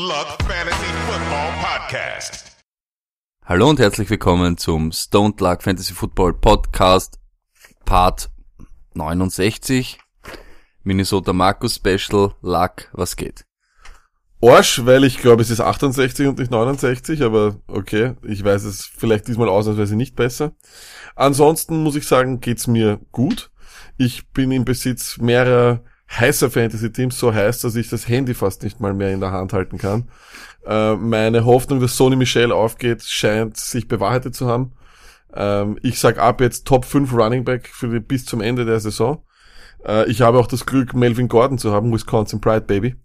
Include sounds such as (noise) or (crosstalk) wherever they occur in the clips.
Luck Fantasy Football Podcast. Hallo und herzlich willkommen zum Stone Luck Fantasy Football Podcast Part 69. Minnesota Markus Special Luck, was geht? Arsch, weil ich glaube, es ist 68 und nicht 69, aber okay, ich weiß es vielleicht diesmal ausnahmsweise nicht besser. Ansonsten muss ich sagen, geht's mir gut. Ich bin im Besitz mehrerer heißer Fantasy-Teams, so heiß, dass ich das Handy fast nicht mal mehr in der Hand halten kann. Äh, meine Hoffnung, dass Sony Michel aufgeht, scheint sich bewahrheitet zu haben. Ähm, ich sag ab jetzt Top 5 Running Back für die, bis zum Ende der Saison. Äh, ich habe auch das Glück, Melvin Gordon zu haben, Wisconsin Pride Baby.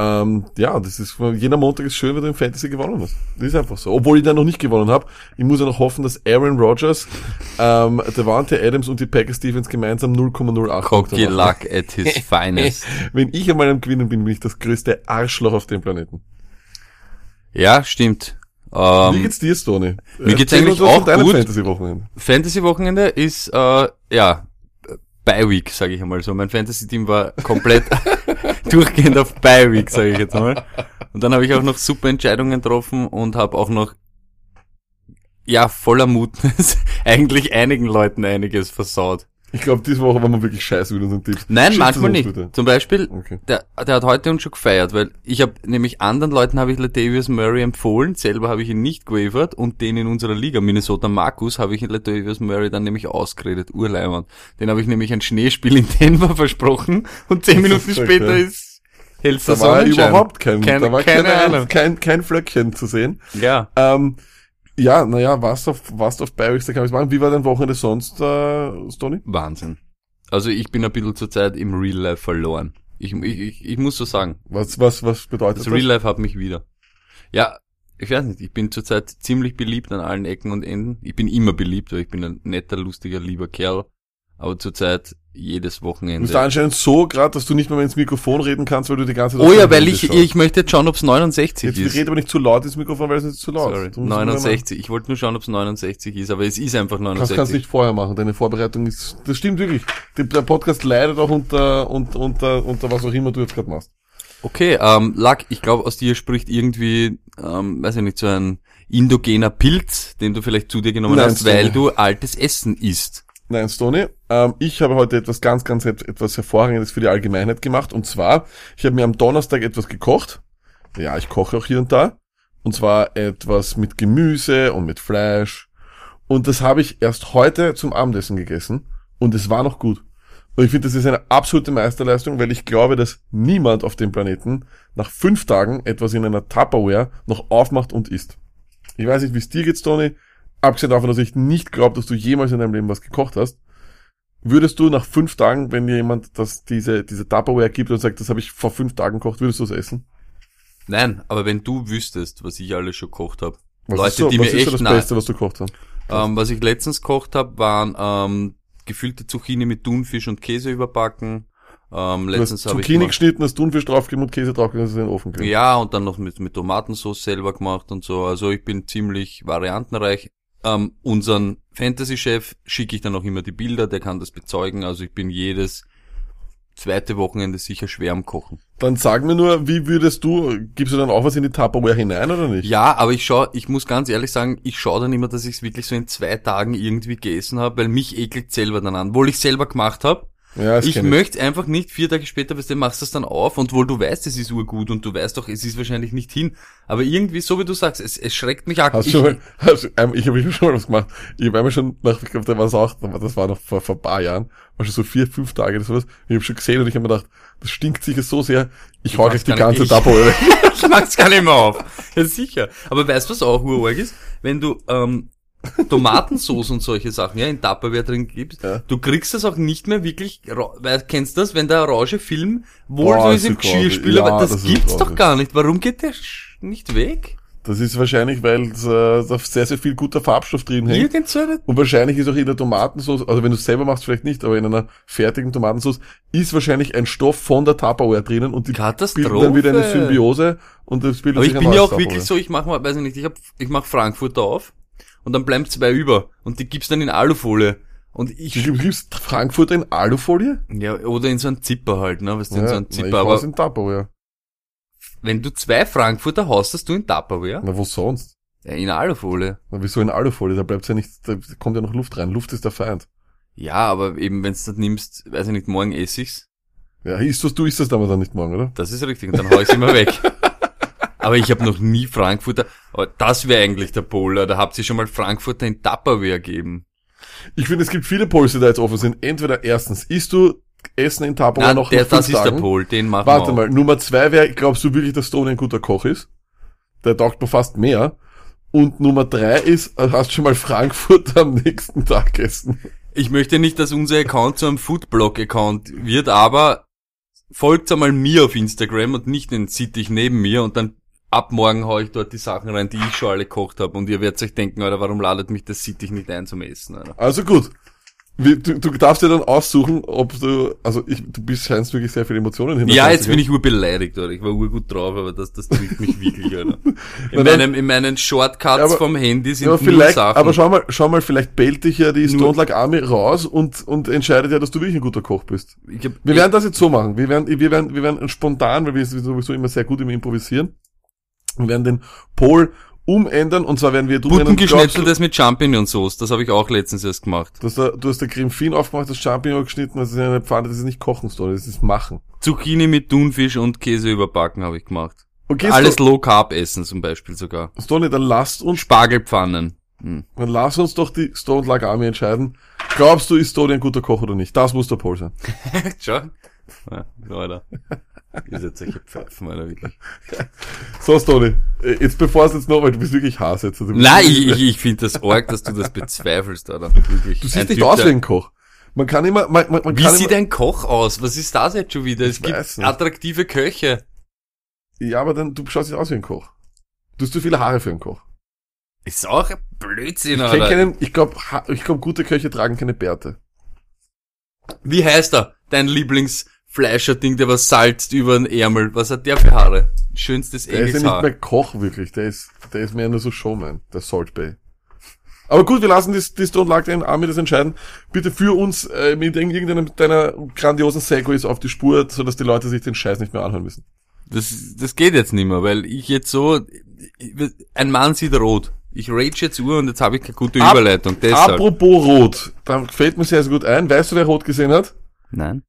Ähm, ja, das ist, jeder Montag ist schön, wenn du im Fantasy gewonnen hast. Das ist einfach so. Obwohl ich da noch nicht gewonnen habe. Ich muss ja noch hoffen, dass Aaron Rodgers, ähm, Devante Adams und die Packers Defense gemeinsam 0,08 Cocky Luck at his (laughs) finest. Wenn ich einmal am Gewinnen bin, bin ich das größte Arschloch auf dem Planeten. Ja, stimmt. Wie Ähm, geht's dir, Stoney? mir geht's Erzähl eigentlich auch deinem gut. Fantasy-Wochenende. Fantasy-Wochenende ist, äh, ja, Bye-Week, sage ich einmal so. Mein Fantasy-Team war komplett (laughs) durchgehend auf Bye-Week, sage ich jetzt mal. Und dann habe ich auch noch super Entscheidungen getroffen und habe auch noch, ja, voller Mutnis, (laughs) eigentlich einigen Leuten einiges versaut. Ich glaube, diese Woche waren wir wirklich scheiße mit unseren Tipps. Nein, Schickt manchmal nicht. bitte. Zum Beispiel, Okay. der, der hat heute uns schon gefeiert, weil ich habe nämlich anderen Leuten habe ich Latavius Murray empfohlen, selber habe ich ihn nicht gewavert und den in unserer Liga, Minnesota Markus, habe ich Latavius Murray dann nämlich ausgeredet, Urleimern. Den habe ich nämlich ein Schneespiel in Denver (laughs) versprochen und zehn Minuten Verrückt, später ja. ist hellster Da war überhaupt kein, Keine- da war keine keine, Ahnung. kein, kein Flöckchen zu sehen. Ja, Ähm, ja, naja, was auf, was auf Bayerix, da kann ich sagen. Wie war dein Wochenende sonst, äh, Stoney? Wahnsinn. Also ich bin ein bisschen zurzeit im Real Life verloren. Ich, ich, ich, ich muss so sagen, Was, was, was bedeutet Das das? Real Life hat mich wieder. Ja, ich weiß nicht, ich bin zurzeit ziemlich beliebt an allen Ecken und Enden. Ich bin immer beliebt, weil ich bin ein netter, lustiger, lieber Kerl. Aber zurzeit jedes Du Wochenende. bist anscheinend so gerade, dass du nicht mehr ins Mikrofon reden kannst, weil du die ganze Zeit Oh ja, weil ich, schaust. ich möchte jetzt schauen, ob es 69 Jetzt ist. rede aber nicht zu laut ins Mikrofon, weil es ist zu laut. Sorry, Du musst immer 69. Ich wollte nur schauen, ob es 69 ist, aber es ist einfach mal- Kannst, 69. kannst nicht vorher machen, deine Vorbereitung ist, das stimmt wirklich. Der Podcast leidet auch unter, unter, unter, unter was auch immer du jetzt gerade machst. Okay, ähm, Luck, ich glaube, aus dir spricht irgendwie, ähm, weiß ich nicht, so ein indogener Pilz, den du vielleicht zu dir genommen Nein, hast, weil du altes Essen isst. Nein, Stoney, ähm, ich habe heute etwas ganz, ganz et- etwas Hervorragendes für die Allgemeinheit gemacht. Und zwar, ich habe mir am Donnerstag etwas gekocht. Ja, ich koche auch hier und da. Und zwar etwas mit Gemüse und mit Fleisch. Und das habe ich erst heute zum Abendessen gegessen. Und es war noch gut. Und ich finde, das ist eine absolute Meisterleistung, weil ich glaube, dass niemand auf dem Planeten nach fünf Tagen etwas in einer Tupperware noch aufmacht und isst. Ich weiß nicht, wie es dir geht, Tony. Abgesehen davon, dass ich nicht glaube, dass du jemals in deinem Leben was gekocht hast. Würdest du nach fünf Tagen, wenn dir jemand das, diese, diese Tupperware gibt und sagt, das habe ich vor fünf Tagen gekocht, würdest du es essen? Nein, aber wenn du wüsstest, was ich alles schon gekocht habe. Was Leute, ist so, die was mir ist so echt das nahe- Beste, was du gekocht hast? Ähm, was ich letztens gekocht habe, waren ähm, gefüllte Zucchini mit Thunfisch und Käse überbacken. Ähm, letztens habe ich Zucchini geschnitten, hast Thunfisch draufgegeben und Käse draufgegeben, das in den Ofen gelegt. ja und dann noch mit mit Tomatensauce selber gemacht und so. Also ich bin ziemlich variantenreich. Ähm, unseren Fantasy-Chef schicke ich dann auch immer die Bilder, der kann das bezeugen. Also ich bin jedes zweite Wochenende sicher schwer am Kochen. Dann sag mir nur, wie würdest du, gibst du dann auch was in die Tupperware hinein oder nicht? Ja, aber ich schau, ich muss ganz ehrlich sagen, ich schaue dann immer, dass ich es wirklich so in zwei Tagen irgendwie gegessen habe, weil mich ekelt selber dann an. Obwohl ich selber gemacht habe, ja ich möchte einfach nicht vier Tage später, weißt du, machst das dann auf und wohl du weißt, es ist urgut und du weißt doch, es ist wahrscheinlich nicht hin. Aber irgendwie, so wie du sagst, es, es schreckt mich ab. Hast Ich, schon hast, ähm, ich habe (laughs) schon mal was gemacht. Ich habe einmal schon nach, ich glaube, da war es auch, das war noch vor, vor ein paar Jahren, war schon so vier, fünf Tage, das war was. Ich habe schon gesehen und ich habe mir gedacht, das stinkt sicher so sehr, ich hau gleich die ganze Ich- Tupperware weg. ich mach's gar nicht mehr auf. Ja, sicher. Aber weißt du, was auch urorg ist? Wenn du ähm, Tomatensauce und solche Sachen ja in Tupperware drin gibst, Ja. du kriegst das auch nicht mehr wirklich, weil, kennst du das, wenn der orange Film wohl Boah, so ist im. Geschirrspüler, Ja, aber das, das gibt's doch gar nicht. Warum geht der nicht weg? Das ist wahrscheinlich, weil äh, da sehr, sehr viel guter Farbstoff drin hängt. Irgend so eine Und wahrscheinlich ist auch in der Tomatensauce, also wenn du es selber machst, vielleicht nicht, aber in einer fertigen Tomatensauce ist wahrscheinlich ein Stoff von der Tupperware drinnen und die bilden dann wieder eine Symbiose und das bildet Aber sich ich bin ja auch wirklich Tupperware. so, ich mach mal, weiß ich nicht, ich hab, ich mach Frankfurter auf und dann bleiben zwei über und die gibt's dann in Alufolie. Und Du ich, gibst Frankfurter in Alufolie? ja, oder in so einen Zipper halt, ne, weißt du, in so einen Zipper, ich aber in Tupperware. wenn du zwei Frankfurter hast, hast du in Tupperware? Na, wo sonst? Ja, in Alufolie. Na, wieso in Alufolie? Da bleibt ja nicht, da kommt ja noch Luft rein. Luft ist der Feind. Ja, aber eben, wenn du das nimmst, weiß ich nicht, morgen ess ich's. Ja, isst das, du isst das aber dann nicht morgen, oder? Das ist richtig. Und dann hau ich's immer weg. (laughs) Aber ich habe noch nie Frankfurter. Aber das wäre eigentlich der Polar. Da habt ihr schon mal Frankfurter in Tupperware gegeben. Ich finde, es gibt viele Pols, die da jetzt offen sind. Entweder erstens, isst du Essen in Tupperware noch der, das ist Tagen? der Pol. Den machen Warte wir mal, Nummer zwei wäre, glaubst du wirklich, dass Stone ein guter Koch ist? Der taugt mir fast mehr. Und Nummer drei ist, äh, hast schon mal Frankfurt (laughs) am nächsten Tag essen. Ich möchte nicht, dass unser Account zu einem Foodblog-Account wird, aber folgt einmal mir auf Instagram und nicht den Sittich neben mir und dann ab morgen hau ich dort die Sachen rein, die ich schon alle gekocht habe und ihr werdet euch denken, Alter, warum ladet mich das Sittich nicht ein zum Essen, Alter. Also gut. Du, du darfst dir dann aussuchen, ob du, also ich, du bist, scheinst wirklich sehr viele Emotionen hin. Ja, jetzt bin ich urbeleidigt, oder? Ich war urgut drauf, aber das, das trifft mich wirklich, Alter. (laughs) In, Na meinem, in meinen Shortcuts Aber- vom Handy sind Ja, aber nur vielleicht, Sachen. aber schau mal, schau mal, vielleicht bellt dich ja die Stone Like Army raus und, und entscheidet ja, dass du wirklich ein guter Koch bist. ich hab, Wir werden das jetzt so machen. Wir werden, wir werden, wir werden spontan, weil wir sind sowieso immer sehr gut im Improvisieren. Wir werden den Pol umändern und zwar werden wir du, Buttengeschnetzeltes mit Champignonsauce, das habe ich auch letztens erst gemacht. du hast, da, du hast der Creme Fin aufgemacht, das Champignon geschnitten, das ist eine Pfanne, das ist nicht kochen, Stone, das ist machen. Zucchini mit Thunfisch und Käse überbacken habe ich gemacht. Okay, Alles Stone, Low Carb essen zum Beispiel sogar. Stone, dann lasst uns, Spargelpfannen. Hm. dann lass uns doch die Stone Army entscheiden. Glaubst du, ist Stone ein guter Koch oder nicht? Das muss der Pol sein. (laughs) Schau. Ja, Alter. (laughs) Ihr seid solche Pfeifen, Alter, wirklich. So, Stone, äh, jetzt bevor es jetzt noch, weil du bist wirklich Hass jetzt. Also, Nein, ich, ich, ich finde das arg, dass du das bezweifelst, Alter. Wirklich. Du Ein siehst nicht Typ, aus wie ein Koch. Man kann immer, man, man, man Wie kann sieht immer, ein Koch aus? Was ist das jetzt schon wieder? Es gibt attraktive Köche. Ja, aber dann, du schaust nicht aus wie ein Koch. Du hast zu viele Haare für einen Koch. Ist auch ein Blödsinn, Ich Alter. keinen, ich glaube, ich glaub, gute Köche tragen keine Bärte. Wie heißt er? Dein Lieblingsfleischer-Ding, der was salzt über den Ärmel. Was hat der für Haare? Schönstes Der ist ja nicht Engelshaar. mehr Koch wirklich, der ist, der ist mehr nur so Showman, der Salt Bay. Aber gut, wir lassen das, das Don't Like Army das entscheiden. Bitte führ uns äh, mit irgendeinem deiner grandiosen Segways auf die Spur, sodass die Leute sich den Scheiß nicht mehr anhören müssen. Das, das geht jetzt nicht mehr, weil ich jetzt so, ein Mann sieht rot. Ich rage jetzt Uhr und jetzt habe ich keine gute Ab- Überleitung. Deshalb. Apropos Rot, da fällt mir sehr, sehr gut ein. Weißt du, wer Rot gesehen hat? Nein.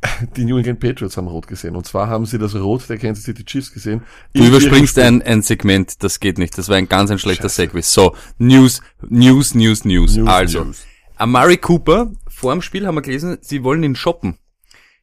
(laughs) Die New England Patriots haben Rot gesehen. Und zwar haben sie das Rot der Kansas City Chiefs gesehen. Du In überspringst ein, ein Segment, das geht nicht. Das war ein ganz ein schlechter Segway. So, News, News, News, News. News, also, News. Amari Cooper, vor dem Spiel haben wir gelesen, sie wollen ihn shoppen.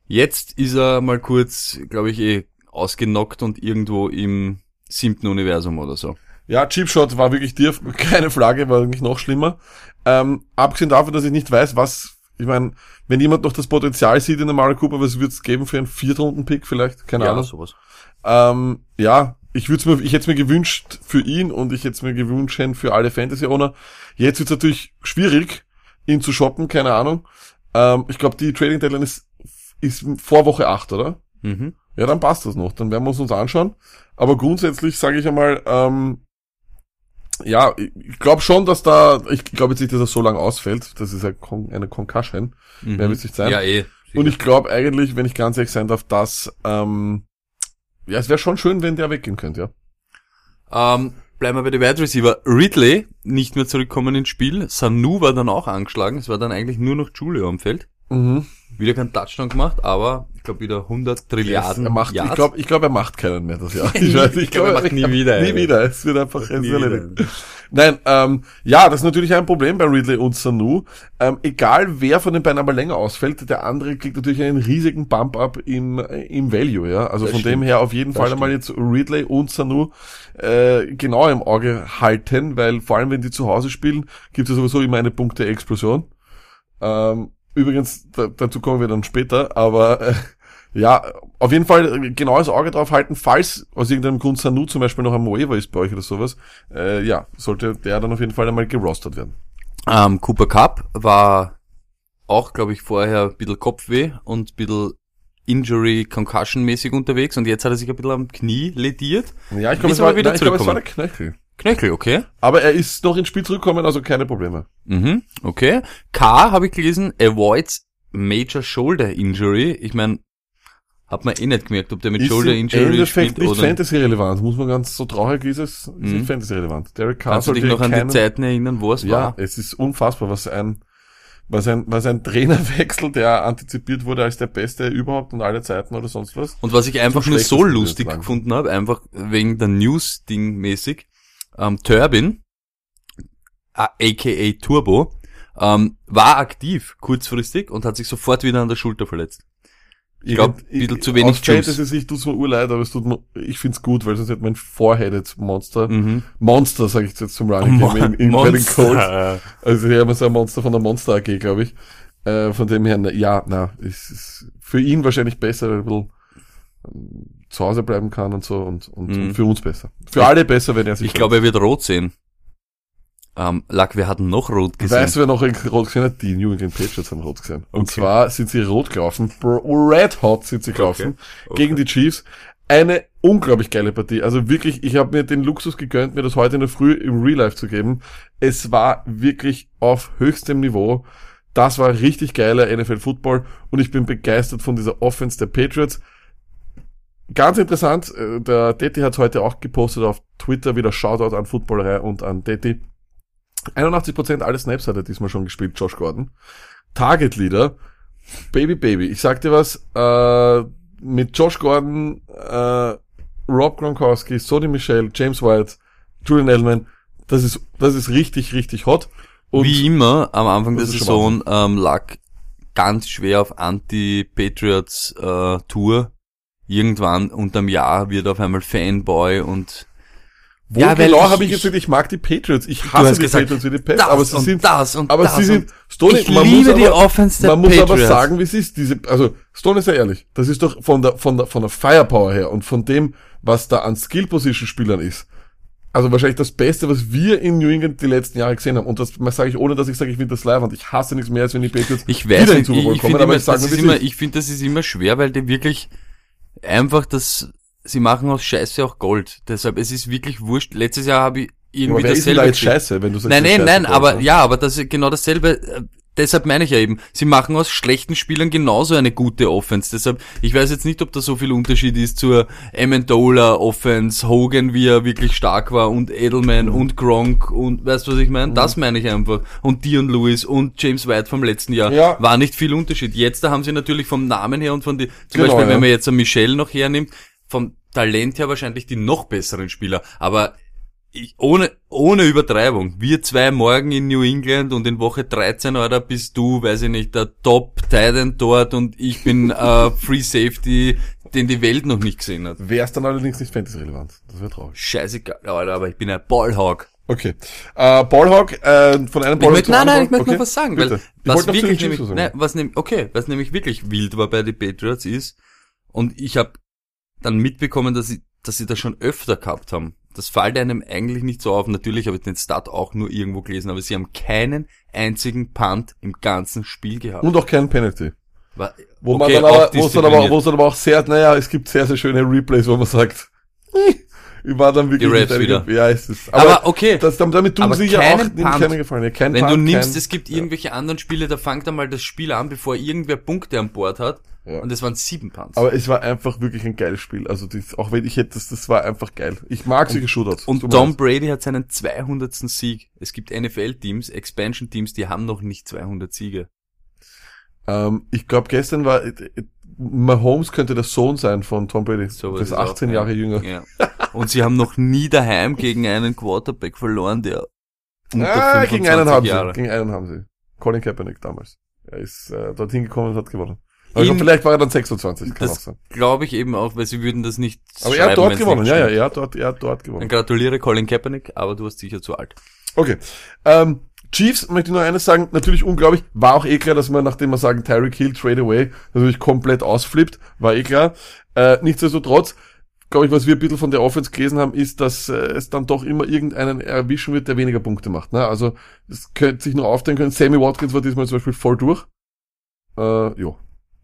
Jetzt ist er mal kurz, glaube ich, eh ausgenockt und irgendwo im siebten Universum oder so. Ja, Cheap Shot war wirklich dir, (laughs) keine Frage, war eigentlich noch schlimmer. Ähm, abgesehen davon, dass ich nicht weiß, was, ich meine, wenn jemand noch das Potenzial sieht in der Mario Cooper, was wird's geben für einen Viertrunden-Pick vielleicht? Keine Ahnung. sowas. Ähm, ja, ich würde mir, ich hätte mir gewünscht für ihn und ich hätte mir gewünscht für alle Fantasy-Owner. Jetzt wird's natürlich schwierig, ihn zu shoppen, keine Ahnung. Ähm, ich glaube, die Trading Deadline ist, ist vor Woche 8, oder? Mhm. Ja, dann passt das noch. Dann werden wir uns uns anschauen. Aber grundsätzlich sage ich einmal, ähm, ja, ich- glaube schon, dass da, ich glaube jetzt nicht, dass er so lang ausfällt. Das ist ja Con eine Concussion. Mhm. Mehr wird's nicht sein. Ja, eh. Und ich glaube eigentlich, wenn ich ganz ehrlich sein darf, dass, ähm, ja, es wäre schon schön, wenn der weggehen könnte, ja. Ähm, bleiben wir bei den Wide Receiver. Ridley nicht mehr zurückkommen ins Spiel. Sanu war dann auch angeschlagen. Es war dann eigentlich nur noch Julio am Feld. Mhm. Wieder kein Touchdown gemacht, aber glaube wieder 100 Trilliarden Er macht, ich glaube, ich glaub, er macht keinen mehr das Jahr. (laughs) Ich, weiß, ich Ich glaub, er macht nie wieder, Nie ey. wieder. Es wird einfach erledigt. Nein, ähm, ja, das ist natürlich ein Problem bei Ridley und Sanu. Ähm, egal wer von den beiden aber länger ausfällt, der andere kriegt natürlich einen riesigen Bump-up im, äh, im Value, ja. Also Das von stimmt. dem her auf jeden Das Fall einmal jetzt Ridley und Sanu äh, genau im Auge halten, weil vor allem wenn die zu Hause spielen, gibt es sowieso immer eine Punkte-Explosion. Ähm, übrigens, da, dazu kommen wir dann später, aber äh, ja, auf jeden Fall genaues Auge drauf halten, falls aus irgendeinem Grund Sanu zum Beispiel noch am Waiver ist bei euch oder sowas, äh, ja, sollte der dann auf jeden Fall einmal gerostet werden. Ähm, Cooper Cup war auch, glaube ich, vorher ein bisschen Kopfweh und ein bisschen Injury, Concussion-mäßig unterwegs und jetzt hat er sich ein bisschen am Knie lediert. Ja, ich glaube, es, war, wieder nein, ich glaube, es war der? Knöchel. Knöchel, okay. Aber er ist noch ins Spiel zurückgekommen, also keine Probleme. Mhm, okay. K, habe ich gelesen, avoids Major Shoulder Injury. Ich meine, Hat man eh nicht gemerkt, ob der mit Ist Shoulder Injury Endeffekt spielt nicht oder. Fantasy-relevant, muss man ganz so traurig ist es, ist Mhm. nicht Fantasy-relevant. Derek Carr Kannst du dich noch an keinen- die Zeiten erinnern, wo es Ja, war? es ist unfassbar, was ein, was ein, was ein (laughs) Trainerwechsel, der antizipiert wurde als der beste überhaupt und alle Zeiten oder sonst was. Und was ich einfach nur so lustig gefunden habe, einfach wegen der News-Ding mäßig, ähm, Turbin, aka Turbo, ähm, war aktiv kurzfristig und hat sich sofort wieder an der Schulter verletzt. Ich glaub, ein bisschen zu wenig Aus Juice. Fantasy-Sicht tut's mir urleid, aber es tut mir, ich find's gut, weil sonst hätte mein Four-Headed Monster, Mhm. Monster, sage ich jetzt zum Running Game in, in, bei den Colts. Monster. Also hier haben wir so ein Monster von der Monster AG, glaube ich. Äh, von dem her, na, ja, na, es ist für ihn wahrscheinlich besser, weil er ein bisschen ähm, zu Hause bleiben kann und so und, und, Mhm. und für uns besser. Für alle besser, wenn er sich Ich glaube, er wird rot sehen. Ähm, Lack, wir hatten noch rot gesehen. Weißt du, wer noch rot gesehen hat? Die New England Patriots haben rot gesehen. Und Okay. zwar sind sie rot gelaufen. Red Hot sind sie gelaufen. Okay. Gegen die Chiefs. Eine unglaublich geile Partie. Also wirklich, ich habe mir den Luxus gegönnt, mir das heute in der Früh im Real Life zu geben. Es war wirklich auf höchstem Niveau. Das war richtig geiler NFL Football und ich bin begeistert von dieser Offense der Patriots. Ganz interessant, äh, der Detti hat heute auch gepostet auf Twitter wieder Shoutout an Footballerei und an Detti. 81% aller Snaps hat er diesmal schon gespielt, Josh Gordon. Target Leader, Baby Baby. Ich sag dir was, äh, mit Josh Gordon, äh, Rob Gronkowski, Sonny Michel, James White, Julian Edelman, das ist, das ist richtig, richtig hot. Und Wie immer am Anfang der Saison ähm, lag ganz schwer auf Anti-Patriots äh, Tour. Irgendwann unterm Jahr wird auf einmal Fanboy und wo Ja, genau habe ich jetzt ich- gesagt, ich mag die Patriots. Ich hasse die gesagt, Patriots wie die Pest, das aber sie sind, das und aber das sie sind, und Stoney, ich man liebe muss die aber, Offense der Man muss aber Patriots. sagen, wie es ist. Diese, also Stone ist ja ehrlich. Das ist doch von der von der von der Firepower her und von dem, was da an Skill Position Spielern ist. Also wahrscheinlich das Beste, was wir in New England die letzten Jahre gesehen haben. Und das sage ich ohne, dass ich sage, ich finde das live und ich hasse nichts mehr, als wenn die Patriots Ich weiß wieder in Super Bowl ich kommen. finde Aber immer, ich sage das ist immer, ich finde, das ist immer schwer, weil die wirklich einfach das, sie machen aus Scheiße auch Gold. Deshalb, es ist wirklich wurscht. Letztes Jahr habe ich Aber irgendwie denn dasselbe da jetzt scheiße, wenn du sagst, Nein, nein, scheiße, nein, aber ne? ja, aber das ist genau dasselbe. Deshalb meine ich ja eben, sie machen aus schlechten Spielern genauso eine gute Offense. Deshalb, ich weiß jetzt nicht, ob da so viel Unterschied ist zur Amendola Offense, Hogan, wie er wirklich stark war und Edelman und Gronk und weißt du, was ich meine? Mhm. Das meine ich einfach. Und Dion Lewis und James White vom letzten Jahr. Ja. War nicht viel Unterschied. Jetzt da haben sie natürlich vom Namen her und von die, zum Genau, Beispiel, ja. wenn man jetzt einen Michelle noch hernimmt, vom Talent her wahrscheinlich die noch besseren Spieler. Aber ich, ohne, ohne Übertreibung. Wir zwei morgen in New England und in Woche 13, oder bist du, weiß ich nicht, der Top Titan dort und ich bin äh, Free Safety, den die Welt noch nicht gesehen hat. Wäre es dann allerdings nicht Fantasy-relevant. Das wäre traurig. Scheißegal, Alter, aber ich bin ein Ballhawk. Okay. Äh, Ballhawk, äh, von einem Ich Ballhawk möchte, zum nein, nein, ich möchte okay. noch was sagen, Bitte. weil Ich was wirklich nämlich, nein, was nämlich, okay, was nämlich wirklich wild war bei den Patriots ist, und ich habe dann mitbekommen, dass sie, dass sie das schon öfter gehabt haben. Das fällt einem eigentlich nicht so auf. Natürlich habe ich den Start auch nur irgendwo gelesen, aber sie haben keinen einzigen Punt im ganzen Spiel gehabt. Und auch kein Penalty. War, Wo man okay, dann auch aber, wo es dann aber, wo es dann aber auch sehr, naja, es gibt sehr, sehr schöne Replays, wo man sagt, (laughs) ich war dann wirklich nicht wieder. Ja, ist es. Aber okay. Das, damit tun Aber sie ja auch keinen Punt. keinen Gefallen. Ja, kein Wenn du Punt, nimmst, kein, es gibt irgendwelche anderen Spiele, da fangt einmal das Spiel an, bevor irgendwer Punkte an Bord hat. Ja. Und es waren sieben Punts. aber es war einfach wirklich ein geiles Spiel. Also das, auch wenn ich hätte, das, das war einfach geil. Ich mag solche Shootouts. Und mir Tom. Brady hat seinen 200. Sieg. Es gibt NFL-Teams, Expansion-Teams, die haben noch nicht 200 Siege. Ähm, ich glaube, gestern war, äh, äh, Mahomes könnte der Sohn sein von Tom Brady. So das ist ist auch, 18 ja. Jahre jünger. Ja. Und sie haben noch nie daheim gegen einen Quarterback verloren, der unter Ah, 25 gegen einen haben Jahre. sie. Gegen einen haben sie. Colin Kaepernick damals. Er ist äh, dorthin gekommen und hat gewonnen. Also In- vielleicht war er dann 26, kann auch Das sein. glaube ich eben auch, weil sie würden das nicht Aber er hat dort gewonnen, ja, ja, er hat dort, er hat dort Dann gewonnen. gratuliere Colin Kaepernick, aber du warst sicher zu alt. Okay. Ähm, Chiefs, möchte ich nur eines sagen, natürlich unglaublich, war auch eh klar, dass man, nachdem wir sagen, Tyreek Hill, Trade Away, natürlich komplett ausflippt, war eh klar. Äh, nichtsdestotrotz, glaube ich, was wir ein bisschen von der Offense gelesen haben, ist, dass äh, es dann doch immer irgendeinen erwischen wird, der weniger Punkte macht. Ne? Also, es könnte sich nur aufteilen können. Sammy Watkins war diesmal zum Beispiel voll durch. Äh, ja,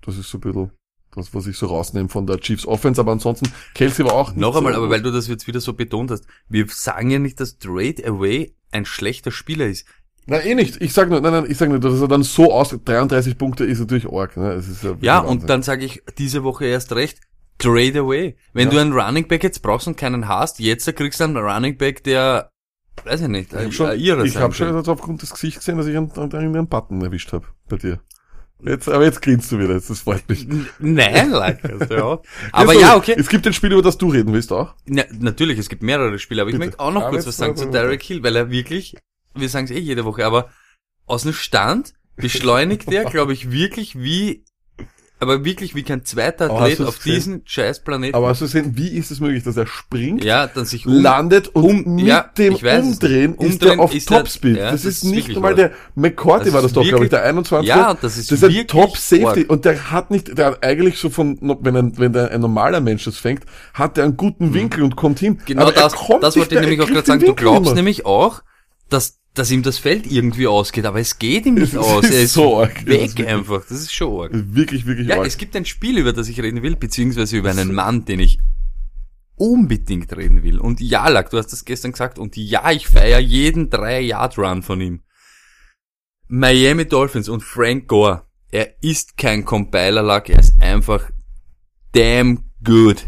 das ist so ein bisschen das, was ich so rausnehme von der Chiefs Offense, aber ansonsten, Kelsey war auch nicht Noch einmal, so aber weil du das jetzt wieder so betont hast, wir sagen ja nicht, dass Trade Away ein schlechter Spieler ist. Nein, eh nicht. Ich sag nur, nein, nein, ich sag nur, dass er dann so aus 33 Punkte ist natürlich arg. Ne? Es ist ja, Ja, und dann sage ich diese Woche erst recht, trade away. Wenn Ja. du einen Running Back jetzt brauchst und keinen hast, jetzt kriegst du einen Running Back, der, weiß ich nicht, ich ein habe schon, ich hab schon jetzt aufgrund des Gesichts gesehen, dass ich einen, einen, einen Button erwischt habe bei dir. Jetzt, aber jetzt grinst du wieder, jetzt, das freut mich. Nein, like, also, (laughs) ja. Aber ja, okay. Es gibt ein Spiel, über das du reden willst auch. Na, natürlich, es gibt mehrere Spiele, aber ich Bitte. möchte auch noch Ja, kurz was sagen zu. Derek Hill, weil er wirklich, wir sagen es eh jede Woche, aber aus dem Stand beschleunigt er, (laughs) glaube ich, wirklich wie, aber wirklich wie kein zweiter Aber Athlet auf gesehen? diesen scheiß Planeten. Aber hast du gesehen, wie ist es möglich, dass er springt, ja, dann sich um, landet und um- mit ja, dem weiß. Umdrehen ist er auf Topspeed. ja, das, das ist ist nicht wahr. der McCourty war das doch, glaube ich, der 21. Ja, das ist das ist ein Top Safety und der hat nicht, der hat eigentlich so von, wenn ein, wenn der, ein normaler Mensch das fängt, hat er einen guten Winkel und kommt hin. Mhm. Genau Aber er das, kommt das wollte ich nämlich auch gerade sagen. Du glaubst nämlich auch, dass, dass ihm das Feld irgendwie ausgeht, aber es geht ihm nicht (laughs) Es aus. ist Er ist so arg. Es ist weg wirklich- einfach. Das ist schon arg. Wirklich, wirklich Ja, arg. es gibt ein Spiel, über das ich reden will, beziehungsweise über einen Mann, den ich unbedingt reden will. Und ja, Lack, du hast das gestern gesagt, und ja, ich feiere jeden 3-Yard-Run von ihm. Miami Dolphins und Frank Gore. Er ist kein Compiler, Lack, er ist einfach damn good.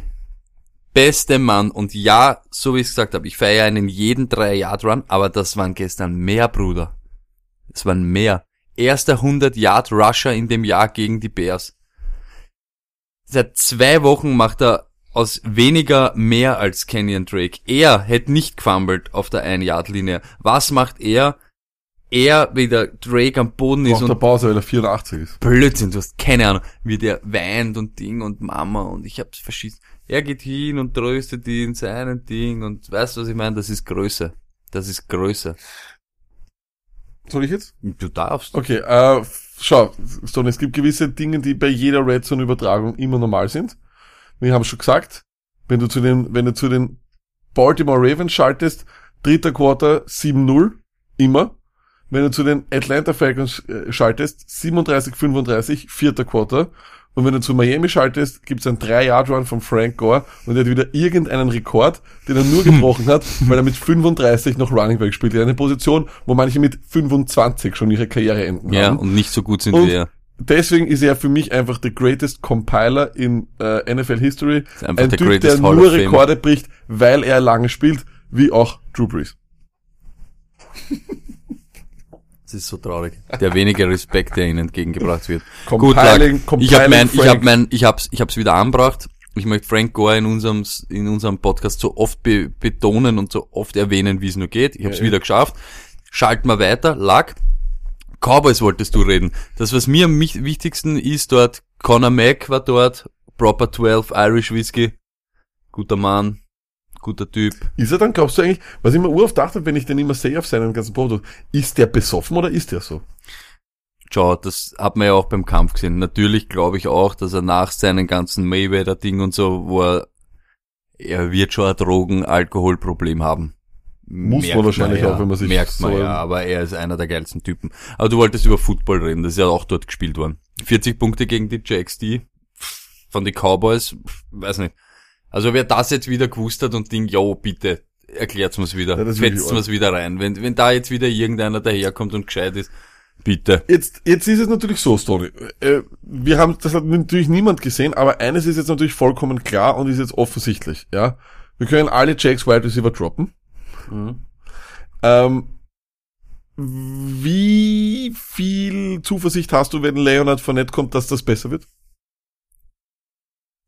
Beste Mann. Und ja, so wie ich es gesagt habe, ich feiere einen jeden 3-Yard-Run, aber das waren gestern mehr, Bruder. Das waren mehr. Erster 100-Yard-Rusher in dem Jahr gegen die Bears. Seit zwei Wochen macht er aus weniger mehr als Kenyon Drake. Er hätte nicht gefummelt auf der 1-Yard-Linie. Was macht er? Er, wie der Drake am Boden ist Braucht der Pause, weil er 84 ist. Blödsinn, du hast keine Ahnung, wie der weint und Ding und Mama und ich hab's verschissen. Er geht hin und tröstet ihn, seinen Ding und weißt du, was ich meine? Das ist Größe. Das ist Größe. Soll ich jetzt? Du darfst. Okay, äh, schau, Stone, es gibt gewisse Dinge, die bei jeder Red Zone Übertragung immer normal sind. Wir haben schon gesagt, wenn du zu den, wenn du zu den Baltimore Ravens schaltest, dritter Quarter 7-0, immer. Wenn du zu den Atlanta Falcons äh, schaltest, 37-35, vierter Quarter. Und wenn du zu Miami schaltest, gibt's einen 3-Yard-Run von Frank Gore und er hat wieder irgendeinen Rekord, den er nur (laughs) gebrochen hat, weil er mit 35 noch Running Back spielt. In einer Position, wo manche mit 25 schon ihre Karriere enden Ja, haben. und nicht so gut sind Und- wie er. Deswegen ist er für mich einfach the greatest Compiler in äh, NFL History. Ein Typ, der nur. Rekorde bricht, weil er lange spielt, wie auch Drew Brees. (laughs) Das ist so traurig. Der wenige Respekt, der ihnen entgegengebracht wird. Compiling- Gut, Lack, ich habe mein, ich habe mein, ich hab's, ich hab's wieder angebracht. Ich möchte Frank Gore in unserem, in unserem Podcast so oft be betonen und so oft erwähnen, wie es nur geht. Ich habe es Ja, wieder geschafft. Schalten wir weiter. Lack. Cowboys wolltest du reden. Das, was mir am wichtigsten ist dort, Conor Mack war dort, Proper 12, Irish Whiskey. Guter Mann, guter Typ. Ist er dann, glaubst du eigentlich, was ich mir uroft dachte, wenn ich den immer sehe auf seinen ganzen Fotos, ist der besoffen oder ist der so? Schau, das hat man ja auch beim Kampf gesehen. Natürlich glaube ich auch, dass er nach seinen ganzen Mayweather-Ding und so, wo er, er wird schon ein Drogen-Alkoholproblem haben. Muss man wahrscheinlich ja, auch, wenn man sich Merkt so- man ja, aber er ist einer der geilsten Typen. Aber du wolltest über Football reden, das ist ja auch dort gespielt worden. 40 Punkte gegen die Jacks, die von den Cowboys, weiß nicht. Also wer das jetzt wieder gewusst hat und denkt, jo, bitte, erklärt's mir's wieder, Ja, fetzt mir's wieder rein. Wenn, wenn da jetzt wieder irgendeiner daherkommt und gescheit ist, bitte. Jetzt, jetzt ist es natürlich so, Stoney. Äh, wir haben, das hat natürlich niemand gesehen, aber eines ist jetzt natürlich vollkommen klar und ist jetzt offensichtlich, ja. Wir können alle Jacks Wide Receiver droppen. Ähm, wie viel Zuversicht hast du, wenn Leonard Fournette kommt, dass das besser wird?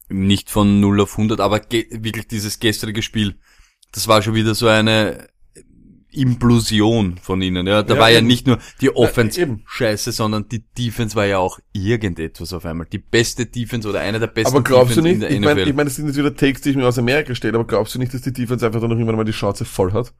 Nicht von 0 auf 100, aber ge wirklich dieses gestrige Spiel, das war schon wieder so eine Implosion von ihnen. Ja, da Ja, war ja eben. nicht nur die Offense eben. scheiße, sondern die Defense war ja auch irgendetwas auf einmal. Die beste Defense oder eine der besten Aber glaubst du Defense nicht, in der ich NFL. meine, ich mein, das sind jetzt wieder Takes, die ich mir aus Amerika stelle, aber glaubst du nicht, dass die Defense einfach dann noch irgendwann mal die Schnauze voll hat?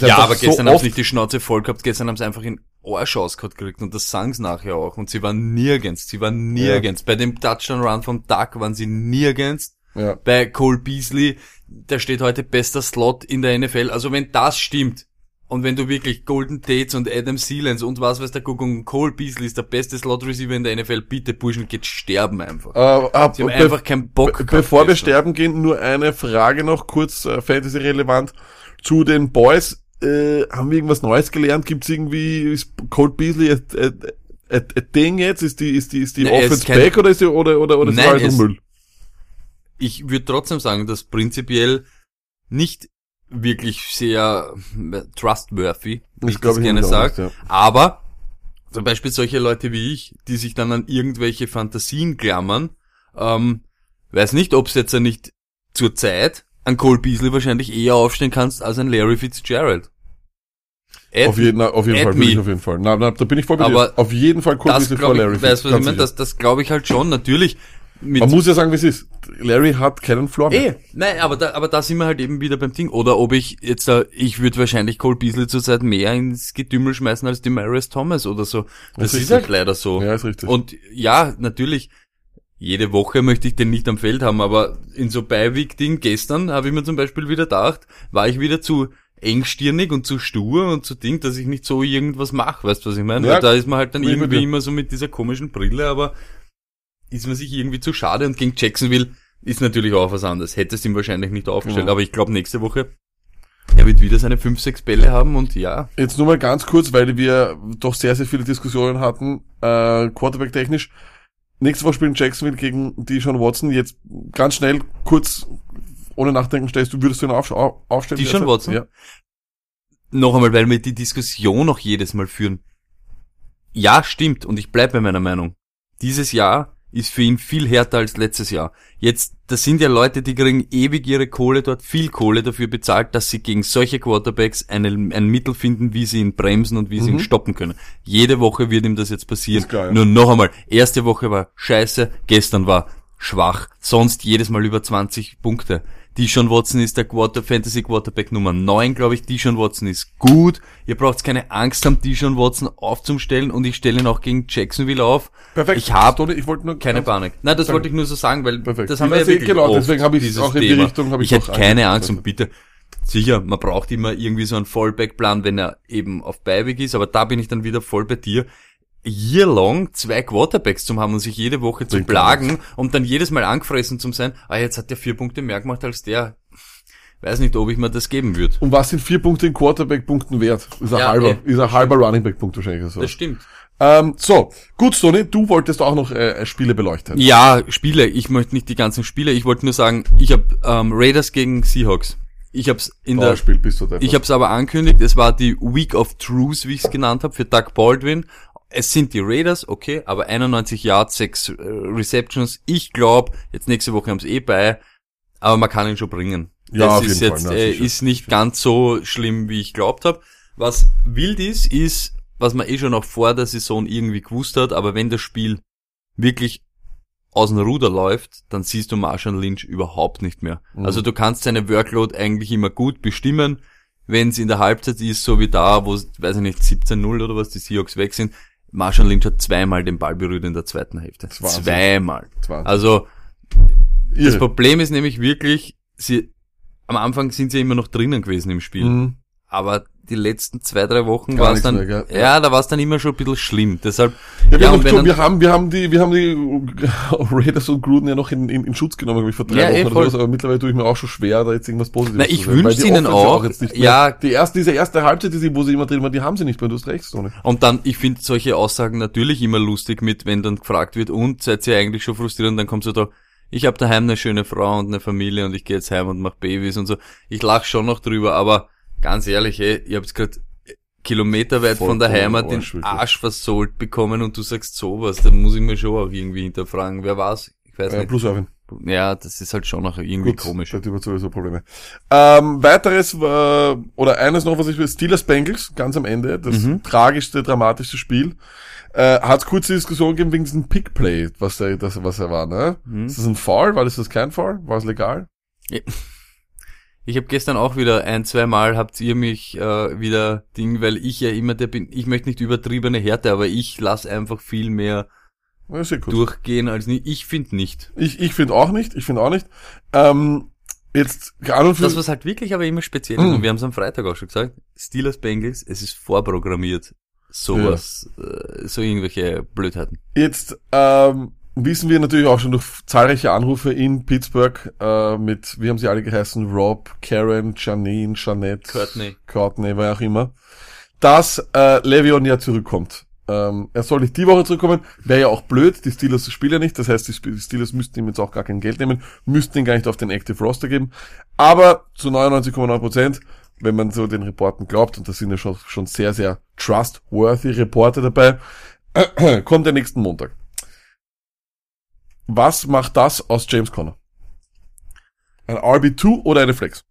Ja, aber gestern so haben sie nicht die Schnauze voll gehabt, gestern haben sie einfach in Arsch ausgehauen gekriegt und das sie nachher auch. Und sie waren nirgends, sie waren nirgends. Bei dem Touchdown-Run vom Duck waren sie nirgends. ja. bei Cole Beasley, der steht heute bester Slot in der NFL. Also wenn das stimmt und wenn du wirklich Golden Tates und Adam Sealens und was weiß der Guck und Cole Beasley ist der beste Slot Receiver in der NFL, bitte Burschen, geht sterben einfach. Äh, ab, Sie haben be- einfach keinen Bock be- Bevor wir gestern. sterben gehen, nur eine Frage noch, kurz äh, Fantasy-relevant, zu den Boys. Äh, haben wir irgendwas Neues gelernt? Gibt's irgendwie, ist Colt Beasley a, a, a, a Ding jetzt? Ist die, ist die, ist die Nee, ist Offense back oder ist die, oder, oder, oder ist Nein, das alles nur Müll? ich würde trotzdem sagen, dass prinzipiell nicht wirklich sehr äh, trustworthy, wie ich das glaub gerne sage. ja. Aber zum Beispiel solche Leute wie ich, die sich dann an irgendwelche Fantasien klammern, ähm, weiß nicht, ob es jetzt ja nicht zur Zeit an Cole Beasley wahrscheinlich eher aufstehen kannst als an Larry Fitzgerald. Add- Auf jeden, auf jeden Fall, ich auf jeden Fall. Na, na, da bin ich voll bei Aber dir. Auf jeden Fall das Beasley vor Larry. ich, weißt was ich meine? Das, das glaube ich halt schon, natürlich. Man muss ja sagen, wie es ist. Larry hat keinen Floor mehr. Eh, nein, aber da, aber da sind wir halt eben wieder beim Ding. Oder ob ich jetzt, äh, ich würde wahrscheinlich Cole Beasley zurzeit mehr ins Getümmel schmeißen als die Marius Thomas oder so. Das ist ist, halt leider so. Ja, ist richtig. Und ja, natürlich, jede Woche möchte ich den nicht am Feld haben, aber in so Beiweek-Ding gestern habe ich mir zum Beispiel wieder gedacht, war ich wieder zu engstirnig und zu stur und zu Ding, dass ich nicht so irgendwas mache, weißt du, was ich meine? Ja, da ist man halt dann irgendwie immer so mit dieser komischen Brille, aber ist man sich irgendwie zu schade und gegen Jacksonville ist natürlich auch was anderes. Hättest ihm wahrscheinlich nicht aufgestellt, Genau. aber ich glaube nächste Woche, er wird wieder seine 5, 6 Bälle haben und ja, Jetzt nur mal ganz kurz, weil wir doch sehr, sehr viele Diskussionen hatten, äh, Quarterback-technisch. Nächste Woche spielen Jacksonville gegen die Sean Watson. Jetzt ganz schnell, kurz, ohne Nachdenken stellst du, würdest du ihn auf, auf, aufstellen? Die derzeit? Watson? Ja. noch einmal, weil wir die Diskussion noch jedes Mal führen. Ja, stimmt, und ich bleibe bei meiner Meinung. Dieses Jahr ist für ihn viel härter als letztes Jahr. Jetzt, das sind ja Leute, die kriegen ewig ihre Kohle dort, viel Kohle dafür bezahlt, dass sie gegen solche Quarterbacks einen, ein Mittel finden, wie sie ihn bremsen und wie sie ihn stoppen können. Jede Woche wird ihm das jetzt passieren. Ist klar, ja. Nur noch einmal, erste Woche war scheiße, gestern war schwach, sonst jedes Mal über 20 Punkte. Deshaun Watson ist der Quarter Fantasy Quarterback Nummer 9, glaube ich. Deshaun Watson ist gut. Ihr braucht keine Angst haben, Deshaun Watson aufzustellen und ich stelle ihn auch gegen Jacksonville auf. Perfekt. Ich habe Toni, ich wollte nur keine Panik. Nein, das Danke. wollte ich nur so sagen, weil Perfekt. das haben Ich wir ja wirklich genau, oft, deswegen habe ich auch in die Thema. Richtung, habe ich ich hätte keine. Angst und bitte, sicher, man braucht immer irgendwie so einen Fallback-Plan, wenn er eben auf Beiweg ist, aber da bin ich dann wieder voll bei dir. Year long zwei Quarterbacks zu haben und sich jede Woche zu plagen und dann jedes Mal angefressen zu sein, ah, jetzt hat der vier Punkte mehr gemacht als der. Weiß nicht, ob ich mir das geben würde. Und was sind vier Punkte in Quarterback-Punkten wert? Ist ein Ja, halber, eh. ist ein halber Running Back-Punkt wahrscheinlich. So. Das stimmt. Ähm, so, gut, Toni, du wolltest auch noch äh, Spiele beleuchten. Ja, Spiele. Ich möchte nicht die ganzen Spiele. Ich wollte nur sagen, ich habe ähm, Raiders gegen Seahawks. Ich habe es in der Bauerspiel bist du. Ich habe es aber angekündigt, es war die Week of Truth, wie ich es genannt habe, für Doug Baldwin. Es sind die Raiders, okay, aber 91 Yards, 6 äh, Receptions. Ich glaube, jetzt nächste Woche haben sie eh bei, aber man kann ihn schon bringen. Ja, das auf ist jeden jetzt Fall, äh, ist nicht ganz so schlimm, wie ich glaubt habe. Was wild ist, ist, was man eh schon auch vor der Saison irgendwie gewusst hat, aber wenn das Spiel wirklich aus dem Ruder läuft, dann siehst du Marshall Lynch überhaupt nicht mehr. Mhm. Also du kannst seine Workload eigentlich immer gut bestimmen, wenn es in der Halbzeit ist, so wie da, wo, weiß ich nicht, 17-0 oder was, die Seahawks weg sind. Marshall Lynch hat zweimal den Ball berührt in der zweiten Hälfte. Zweimal. Also das. Problem ist nämlich wirklich, sie, am Anfang sind sie immer noch drinnen gewesen im Spiel. Mhm. Aber die letzten zwei, drei Wochen war es dann, mehr, gell? ja, da war es dann immer schon ein bisschen schlimm. Deshalb, Ja, wir, ja, haben dann, wir haben, wir haben die, wir haben die (laughs) Raiders und Gruden ja noch in, in, in Schutz genommen, glaube ich, vor drei Ja, eh, Wochen oder voll. sowas, aber mittlerweile tue ich mir auch schon schwer, da jetzt irgendwas Positives Na, ich die ihnen auch. jetzt nicht mehr, Ja. Die erste, diese erste Halbzeit, die sie, wo sie immer drin waren, die haben sie nicht mehr, du hast recht, Toni. Und dann, ich finde solche Aussagen natürlich immer lustig mit, wenn dann gefragt wird, und seid ihr eigentlich schon frustriert? Und dann kommt so da, ich habe daheim eine schöne Frau und eine Familie und ich gehe jetzt heim und mache Babys und so. Ich lach schon noch drüber, aber ganz ehrlich, ey, ihr habt gerade kilometerweit von der Heimat den Arsch. Arsch versohlt bekommen und du sagst sowas, dann muss ich mir schon auch irgendwie hinterfragen. Wer war's? Ich weiß Äh, nicht. plus Erwin. Ja, das ist halt schon noch irgendwie Gut, komisch. Da hat sowieso Probleme. Ähm, weiteres, äh, oder eines noch, was ich will, Steelers Bengals, ganz am Ende, das Mhm. tragischste, dramatischste Spiel. Äh, hat kurze Diskussion gegeben wegen diesem Pick-Play, was er, das, was er war, ne? Mhm. Ist das ein Foul? War das das kein Foul? War es legal? Ich habe gestern auch wieder ein, zwei Mal habt ihr mich äh, wieder Ding, weil ich ja immer der bin, ich möchte nicht übertriebene Härte, aber ich lass einfach viel mehr Ja, durchgehen als nicht. Ich finde nicht. Ich, ich finde auch nicht, ich finde auch nicht. Ähm, jetzt, und für Das was halt wirklich aber immer speziell ist, Mhm. und wir haben es am Freitag auch schon gesagt, Steelers Bengals, es ist vorprogrammiert. Sowas, äh, so irgendwelche Blödheiten. Jetzt, ähm, wissen wir natürlich auch schon durch zahlreiche Anrufe in Pittsburgh äh, mit, wie haben sie alle geheißen, Rob, Karen, Janine, Jeanette, Courtney. Courtney, wer auch immer, dass äh, Le'Veon ja zurückkommt. Ähm, er soll nicht die Woche zurückkommen, wäre ja auch blöd, die Steelers spielen ja nicht, das heißt, die Steelers müssten ihm jetzt auch gar kein Geld nehmen, müssten ihn gar nicht auf den Active Roster geben, aber zu 99,9 Prozent, wenn man so den Reporten glaubt, und da sind ja schon, schon sehr, sehr trustworthy Reporter dabei, (clears throat) kommt der nächsten Montag. Was macht das aus James Conner? Ein RB2 oder eine Flex?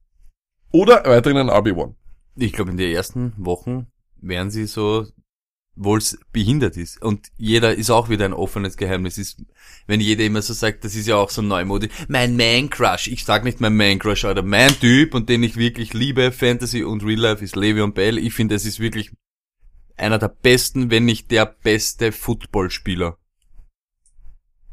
Oder weiterhin ein RB1? Ich glaube, in den ersten Wochen werden sie so, wohl es behindert ist. Und jeder ist auch wieder ein offenes Geheimnis. Ist, wenn jeder immer so sagt, das ist ja auch so neumodisch. Mein Man-Crush. Ich sag nicht mein Man-Crush, oder mein Typ und den ich wirklich liebe, Fantasy und Real Life, ist Le'Veon Bell. Ich finde, es ist wirklich einer der besten, wenn nicht der beste Footballspieler.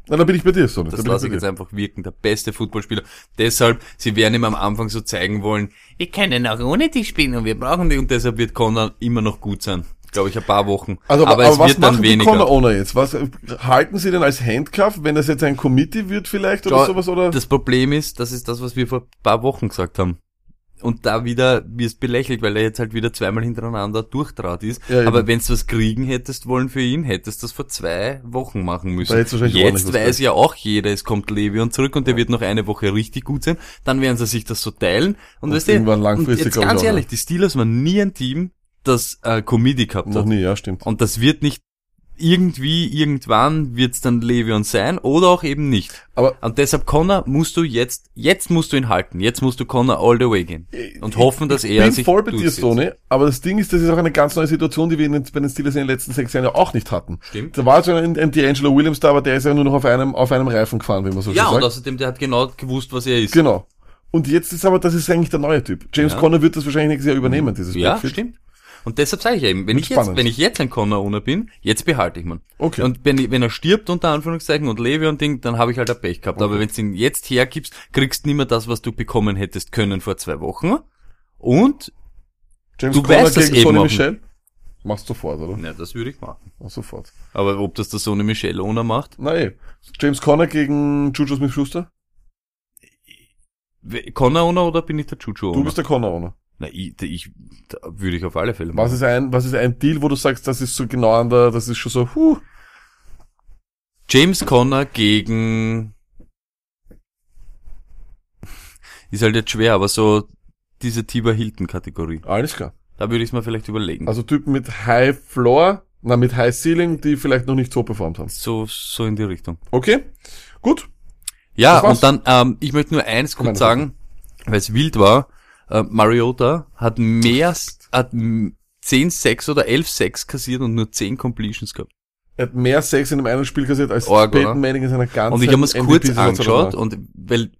Na, da bin ich bei dir, Sonny. Das da lasse ich jetzt einfach wirken. Der beste Footballspieler. Deshalb, sie werden ihm am Anfang so zeigen wollen, wir können auch ohne dich spielen und wir brauchen dich und deshalb wird Connor immer noch gut sein. Glaube ich, ein paar Wochen. Also, aber, aber, aber es was wird dann machen die weniger. Conor Owner jetzt? Was, halten sie denn als Handcuff, wenn das jetzt ein Committee wird vielleicht oder Schau, sowas, oder? Das Problem ist, das ist das, was wir vor ein paar Wochen gesagt haben. Und da wieder wirst belächelt, weil er jetzt halt wieder zweimal hintereinander durchdraht ist. Ja. Aber wenn du was kriegen hättest wollen für ihn, hättest du das vor zwei Wochen machen müssen. Du Jetzt was weiß ja auch jeder, es kommt Levion zurück und der wird noch eine Woche richtig gut sein. Dann werden sie sich das so teilen. Und, Und weißt du, irgendwann und langfristig, jetzt glaub ich, ganz ehrlich, die Steelers waren nie ein Team, das äh, Comedy gehabt Noch hat. nie, ja, stimmt. Und das wird nicht irgendwie, irgendwann wird's dann Levion sein oder auch eben nicht. Aber Und deshalb Connor musst du jetzt, jetzt musst du ihn halten. Jetzt musst du Connor all the way gehen. Und hoffen, dass ich er bin sich voll bei dir. Sony, aber das Ding ist, das ist auch eine ganz neue Situation, die wir in den, bei den Steelers in den letzten sechs Jahren ja auch nicht hatten. Stimmt. Da war so ein, ein D'Angelo Williams da, aber der ist ja nur noch auf einem, auf einem Reifen gefahren, wie man so Ja, schön und sagt. außerdem, der hat genau gewusst, was er ist. Genau. Und jetzt ist aber, das ist eigentlich der neue Typ. James Ja. Conner wird das wahrscheinlich nächstes Jahr übernehmen, dieses Ja, Backfield. stimmt. Und deshalb sage ich ja eben, wenn ich jetzt, wenn ich jetzt ein Connor Owner bin, jetzt behalte ich man. Okay. Und wenn, wenn er stirbt, unter Anführungszeichen, und Levi und Ding, dann habe ich halt ein Pech gehabt. Aber wenn du ihn jetzt hergibst, kriegst du nicht mehr das, was du bekommen hättest können vor zwei Wochen. Und, James Du Conner weißt das gegen eben Sonny auch Michel? Machst sofort, oder? na, das würde ich machen. Mach sofort. Aber ob das der Sony Michel Owner macht? Na eh. James Conner gegen Juju Smith-Schuster? Connor Owner oder bin ich der Chuchu Owner? Du bist der Conner Owner. Na, ich, ich würde ich auf alle Fälle Was machen. ist ein, was ist ein Deal, wo du sagst, das ist so genau an der, das ist schon so, huh, James Conner gegen ist halt jetzt schwer, aber so diese Tiber Hilton Kategorie. alles klar. Da würde ich es mir vielleicht überlegen. Also Typen mit High Floor, na, mit High Ceiling, die vielleicht noch nicht so performt haben. so so in die Richtung. Okay. Gut. Ja, und dann ähm, ich möchte nur eins kurz sagen, weil es wild war. Äh, Mariota hat mehr hat m- 10 6 oder 11 6 kassiert und nur 10 Completions gehabt. Er hat mehr Sex in einem einen Spiel kassiert als Org? Peyton Manning in seiner ganzen Und ich habe mir es kurz angeschaut 2009. und weil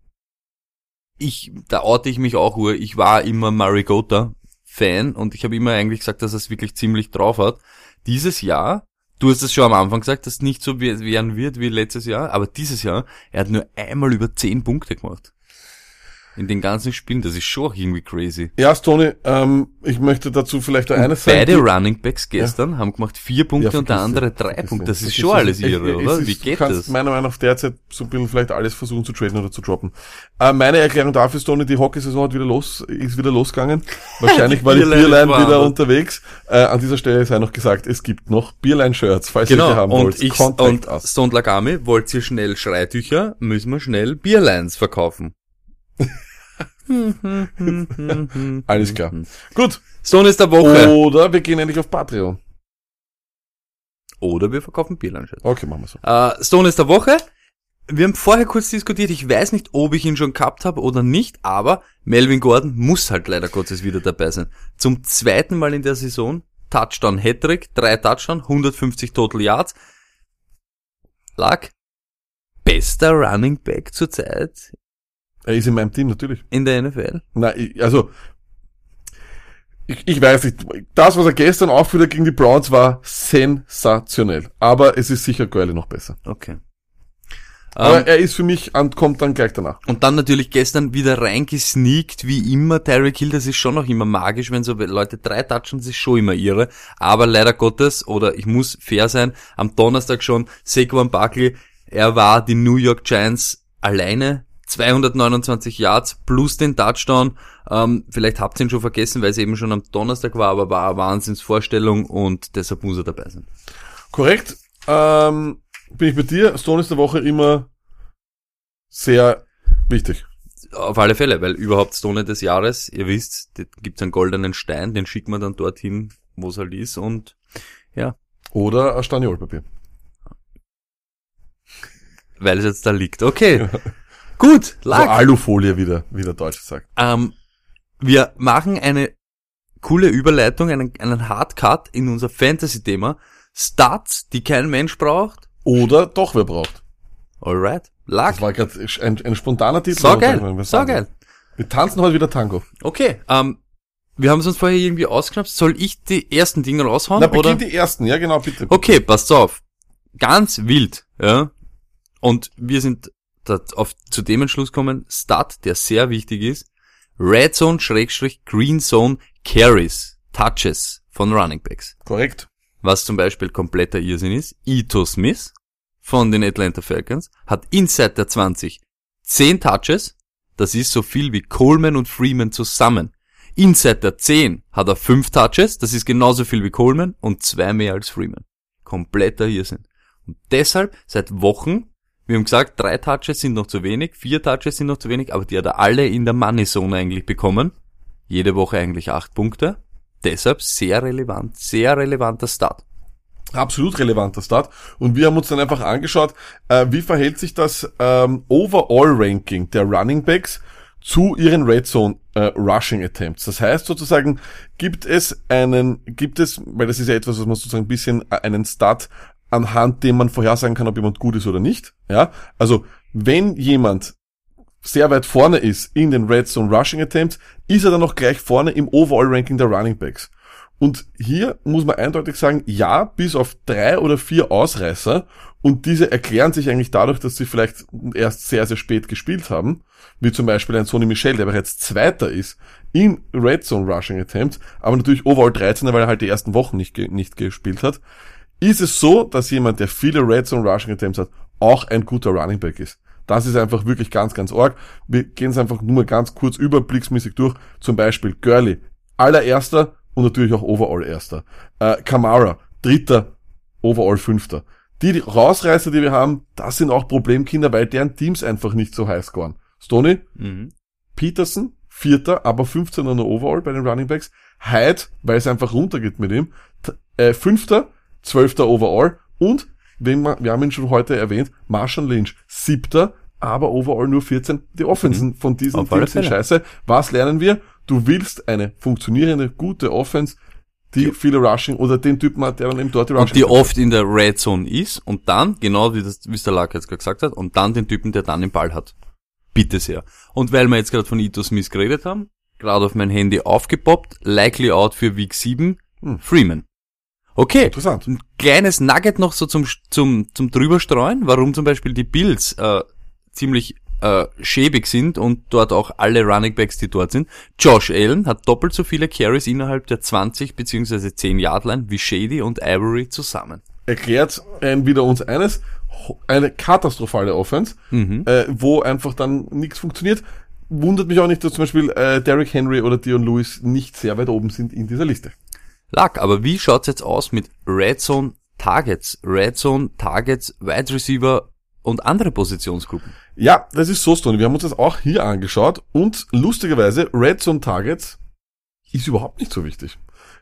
ich, da orte ich mich auch ur, ich war immer Marigota Fan und ich habe immer eigentlich gesagt, dass er es wirklich ziemlich drauf hat. Dieses Jahr, du hast es schon am Anfang gesagt, dass es nicht so we- werden wird wie letztes Jahr, aber dieses Jahr, er hat nur einmal über 10 Punkte gemacht. In den ganzen Spielen, das ist schon irgendwie crazy. Ja, Tony, ähm, ich möchte dazu vielleicht eines sagen. Beide Running Backs gestern haben gemacht vier Punkte Ja, und der andere drei Punkte. Das ist schon es. alles Es- irre, oder? ist- Wie du geht kannst das? meiner Meinung nach derzeit so ein bisschen vielleicht alles versuchen zu traden oder zu droppen. Äh, meine Erklärung dafür ist, Tony, die Hockeysaison hat wieder los, ist wieder losgegangen. (laughs) Wahrscheinlich war die Bierlein wieder unterwegs. Äh, an dieser Stelle sei noch gesagt, es gibt noch Bierlein-Shirts, falls ihr Genau, die haben und wollt. ich Contact und. Stone Lagami, wollt ihr schnell Schreitücher, müssen wir schnell Bierlines verkaufen. (laughs) (laughs) Alles klar. (laughs) Gut. Stone ist der Woche. Oder wir gehen endlich auf Patreon. Oder wir verkaufen Bierlines. Okay, machen wir so. Äh, Stone ist der Woche. Wir haben vorher kurz diskutiert, ich weiß nicht, ob ich ihn schon gehabt habe oder nicht, aber Melvin Gordon muss halt leider Gottes wieder dabei sein. Zum zweiten Mal in der Saison, Touchdown Hattrick, drei Touchdown, 150 Total Yards. Lag bester Running Back zurzeit Er ist in meinem Team, natürlich. in der NFL. Ich, also, ich, ich weiß nicht. Das, was er gestern aufführte gegen die Browns, war sensationell. Aber es ist sicher Gurley noch besser. Okay. Aber Ähm, er ist für mich, und kommt dann gleich danach. und dann natürlich gestern wieder reingesneakt, wie immer. Tyreek Hill, das ist schon noch immer magisch, wenn so Leute drei touchen, das ist schon immer irre. Aber leider Gottes, oder ich muss fair sein, am Donnerstag schon, Saquon Barkley, Er war die New York Giants alleine 229 Yards plus den Touchdown. Ähm, vielleicht habt ihr ihn schon vergessen, weil es eben schon am Donnerstag war, aber war eine Wahnsinnsvorstellung und deshalb muss er dabei sein. Korrekt. Ähm, bin ich bei dir. Stone ist der Woche immer sehr wichtig. Auf alle Fälle, weil überhaupt Stone des Jahres, ihr wisst, gibt's einen goldenen Stein, den schickt man dann dorthin, wo es halt ist und ja, Oder ein Staniolpapier. weil es jetzt da liegt. Okay, (laughs) gut, So lag. Alufolie, wie der, wie der Deutsche sagt. Ähm, wir machen eine coole Überleitung, einen, einen Hardcut in unser Fantasy-Thema. Stats, die kein Mensch braucht. Oder doch wer braucht. Alright, lag. Das war gerade ein, ein spontaner Titel. So geil, sagen wir, so geil. Wir tanzen heute wieder Tango. Okay, ähm, wir haben es uns vorher irgendwie ausgeschnappt. Soll ich die ersten Dinge raushauen? Na, oder? die ersten. Ja, genau, bitte. Okay, passt auf. Ganz wild, ja. Und wir sind auf, zu dem Entschluss kommen, Stat, der sehr wichtig ist, Red Zone Schrägstrich Green Zone Carries, Touches von Running Backs. Korrekt. Was zum Beispiel kompletter Irrsinn ist, Ito Smith von den Atlanta Falcons hat inside der 20 10 Touches, das ist so viel wie Coleman und Freeman zusammen. Inside der 10 hat er 5 Touches, das ist genauso viel wie Coleman und zwei mehr als Freeman. Kompletter Irrsinn. Und deshalb seit Wochen, wir haben gesagt, drei Touches sind noch zu wenig, vier Touches sind noch zu wenig, aber die hat er alle in der Money Zone eigentlich bekommen. Jede Woche eigentlich acht Punkte. Deshalb sehr relevant, sehr relevanter Start. Absolut relevanter Start. Und wir haben uns dann einfach angeschaut, äh, wie verhält sich das ähm, Overall-Ranking der Running Backs zu ihren Red Zone äh, Rushing Attempts. Das heißt sozusagen, gibt es einen, gibt es, weil das ist ja etwas, was man sozusagen ein bisschen äh, einen Start anhand dem man vorhersagen kann, ob jemand gut ist oder nicht. Ja, also wenn jemand sehr weit vorne ist in den Red Zone Rushing Attempts, ist er dann noch gleich vorne im Overall Ranking der Running Backs. Und hier muss man eindeutig sagen, ja, bis auf drei oder vier Ausreißer. Und diese erklären sich eigentlich dadurch, dass sie vielleicht erst sehr, sehr spät gespielt haben. Wie zum Beispiel ein Sony Michel, der bereits Zweiter ist in Red Zone Rushing Attempts, aber natürlich Overall 13, weil er halt die ersten Wochen nicht, nicht gespielt hat. Ist es so, dass jemand, der viele Red Zone Rushing Attempts hat, auch ein guter Running Back ist? Das ist einfach wirklich ganz, ganz arg. Wir gehen es einfach nur mal ganz kurz überblicksmäßig durch. Zum Beispiel Gurley, allererster und natürlich auch Overall erster. Äh, Kamara, dritter, Overall fünfter. Die, Rausreißer, die wir haben, das sind auch Problemkinder, weil deren Teams einfach nicht so high scoren. Stoney, Mhm. Peterson, vierter, aber 15 er Overall bei den Running Backs. Hyde, weil es einfach runtergeht mit ihm, äh, fünfter, zwölfter Overall und, wenn man, wir haben ihn schon heute erwähnt, Marshall Lynch, siebter, aber Overall nur 14. Die Offensen von diesen Auf Teams sind scheiße. Was lernen wir? Du willst eine funktionierende, gute Offense, die viele Rushing oder den Typen hat, der dann eben dort die Rushing Und die oft in der Red Zone ist und dann, genau wie das, wie es der Lack jetzt gerade gesagt hat, und dann den Typen, der dann den Ball hat. Bitte sehr. Und weil wir jetzt gerade von Ito Smith geredet haben, gerade auf mein Handy aufgepoppt, likely out für Week 7, Hm. Freeman. Okay, Interessant. ein kleines Nugget noch so zum, zum, zum drüberstreuen, warum zum Beispiel die Bills äh, ziemlich äh, schäbig sind und dort auch alle Running Backs, die dort sind. Josh Allen hat doppelt so viele Carries innerhalb der 20 bzw. 10 Yard Line wie Shady und Avery zusammen. erklärt ein, wieder uns eines, eine katastrophale Offense, Mhm. äh, wo einfach dann nichts funktioniert. Wundert mich auch nicht, dass zum Beispiel äh, Derrick Henry oder Dion Lewis nicht sehr weit oben sind in dieser Liste. Lack, aber wie schaut's jetzt aus mit Red Zone Targets, Red Zone Targets, Wide Receiver und andere Positionsgruppen? Ja, das ist so, Stoney. Wir haben uns das auch hier angeschaut und lustigerweise Red Zone Targets ist überhaupt nicht so wichtig.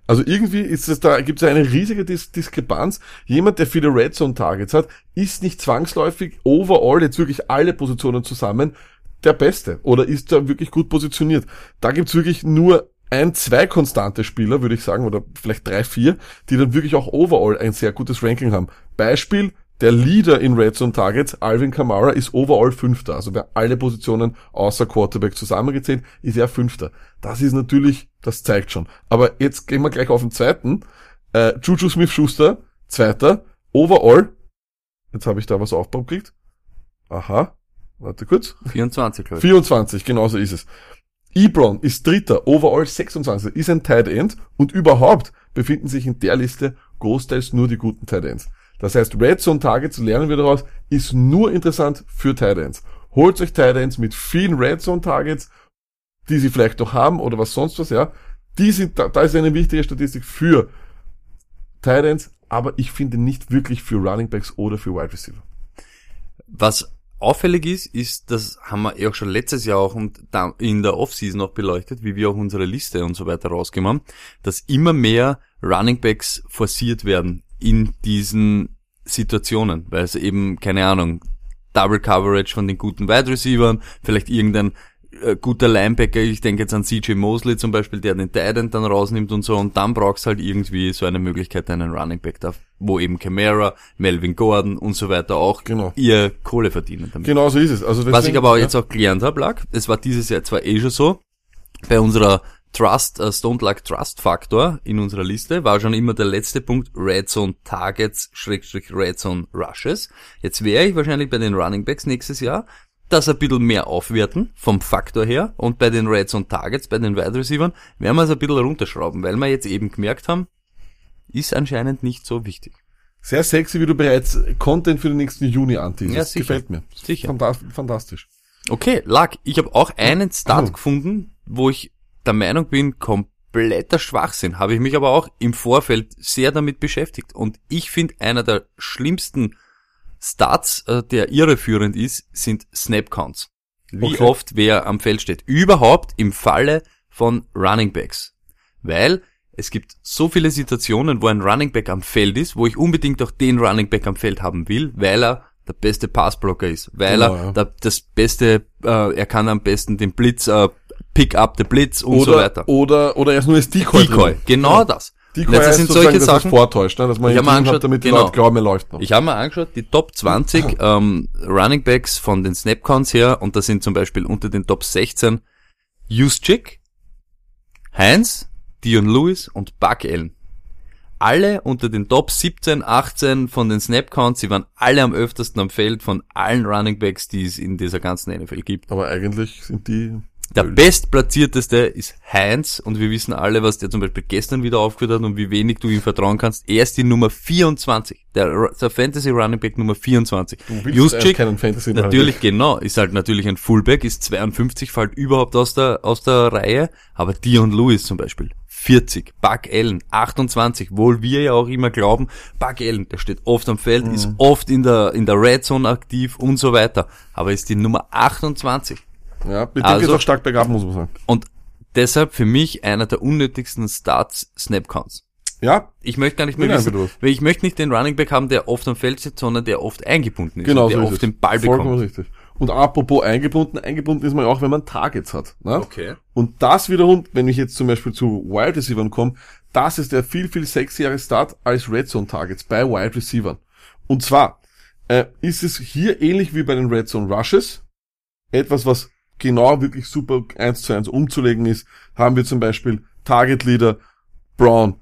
Also irgendwie ist es da, gibt es eine riesige Dis Diskrepanz. Jemand, der viele Red Zone Targets hat, ist nicht zwangsläufig overall jetzt wirklich alle Positionen zusammen der Beste oder ist da wirklich gut positioniert. Da gibt's wirklich nur ein, zwei konstante Spieler, würde ich sagen, oder vielleicht drei, vier, die dann wirklich auch overall ein sehr gutes Ranking haben. Beispiel, der Leader in Red Zone Targets, Alvin Kamara, ist overall Fünfter. Also bei alle Positionen außer Quarterback zusammengezählt, ist er Fünfter. Das ist natürlich, das zeigt schon. Aber jetzt gehen wir gleich auf den zweiten. Äh, Juju Smith-Schuster, Zweiter. Overall, jetzt habe ich da was aufgekriegt. Aha, warte kurz. 24, glaube ich. 24, genauso ist es. Ebron ist Dritter, overall 26, ist ein Tight End und überhaupt befinden sich in der Liste großteils nur die guten Tight Ends. Das heißt, Red Zone Targets lernen wir daraus, ist nur interessant für Tight Ends. Holt euch Tight Ends mit vielen Red Zone Targets, die sie vielleicht noch haben oder was sonst was, ja. Die sind, da, da ist eine wichtige Statistik für Tight Ends, aber ich finde nicht wirklich für Running Backs oder für Wide Receiver. Was auffällig ist, ist, das haben wir eh auch schon letztes Jahr auch und in der Offseason auch beleuchtet, wie wir auch unsere Liste und so weiter rausgemacht haben, dass immer mehr Running Backs forciert werden in diesen Situationen, weil es eben, keine Ahnung, Double Coverage von den guten Wide Receivers, vielleicht irgendein äh, guter Linebacker, ich denke jetzt an CJ Mosley zum Beispiel, der den Titan dann rausnimmt und so, und dann brauchst halt irgendwie so eine Möglichkeit, einen Running Back da, wo eben Camara, Melvin Gordon und so weiter auch Genau. ihr Kohle verdienen damit. Genau so ist es. Also Was ich aber auch ja. jetzt auch gelernt habe, lag, es war dieses Jahr zwar eh schon so, bei unserer Trust, äh, Stone Luck Trust Faktor in unserer Liste war schon immer der letzte Punkt Red Zone Targets, Schrägstrich Red Zone Rushes. Jetzt wäre ich wahrscheinlich bei den Running Backs nächstes Jahr das ein bisschen mehr aufwerten vom Faktor her und bei den Red Zone Targets, bei den Wide Receivers, werden wir es ein bisschen runterschrauben, weil wir jetzt eben gemerkt haben, ist anscheinend nicht so wichtig. Sehr sexy, wie du bereits Content für den nächsten Juni anteasest. Ja, sicher. Gefällt mir. Sicher. Fanta- Fantastisch. Okay, Lack, ich habe auch einen Start Oh. gefunden, wo ich der Meinung bin, kompletter Schwachsinn. Habe ich mich aber auch im Vorfeld sehr damit beschäftigt. Und ich finde, einer der schlimmsten Starts, äh, der irreführend ist, sind Snap Counts. Wie Okay. oft wer am Feld steht. Überhaupt im Falle von Running Backs. Weil es gibt so viele Situationen, wo ein Running Back am Feld ist, wo ich unbedingt auch den Running Back am Feld haben will, weil er der beste Passblocker ist, weil Genau, er ja. der, das beste, äh, er kann am besten den Blitz, äh, pick up the Blitz und so Oder, weiter. oder, oder er ist nur als Decoy. Decoy, drin. genau das. Decoy heißt sind solche Sachen. vortäuscht, ne? dass man Ich drin angeschaut, hat, damit die genau. Leute glauben, er läuft noch. Ich habe mir angeschaut, die Top 20 (laughs) ähm, Running Backs von den Snapcounts her und da sind zum Beispiel unter den Top 16 Juszczyk, Heinz, Dion Lewis und Buck Allen. Alle unter den Top 17, 18 von den Snapcounts, sie waren alle am öftersten am Feld von allen Running Backs, die es in dieser ganzen NFL gibt. Aber eigentlich sind die, Der bestplatzierteste ist Heinz und wir wissen alle, was der zum Beispiel gestern wieder aufgeführt hat und wie wenig du ihm vertrauen kannst. Er ist die Nummer 24, der, der Fantasy Running Back Nummer 24. du willst Juszczyk, keinen Fantasy natürlich genau, ist halt natürlich ein Fullback, ist 52, fällt überhaupt aus der, aus der Reihe, aber Dion Lewis zum Beispiel, 40, Buck Allen, 28, wohl wir ja auch immer glauben, Buck Allen, der steht oft am Feld, ist oft in der, in der Red Zone aktiv und so weiter, aber ist die Nummer 28. Ja, mit dem Also- geht's auch stark bergab, muss man sagen. Und deshalb für mich einer der unnötigsten Starts Snapcounts. Ja, Ich möchte gar nicht mehr wissen, weil ich möchte nicht den Running Back haben, der oft am Feld sitzt, sondern der oft eingebunden ist, genau und der so ist oft es. den Ball Vollkommen bekommt. richtig. Und apropos eingebunden, eingebunden ist man ja auch, wenn man Targets hat. Ne? Okay. Und das wiederum, wenn ich jetzt zum Beispiel zu Wide Receivern komme, das ist der viel, viel sexiere Start als Red Zone Targets bei Wide Receivern. Und zwar äh, ist es hier ähnlich wie bei den Red Zone Rushes. Etwas, was genau wirklich super eins zu eins umzulegen ist, haben wir zum Beispiel Target Leader Brown.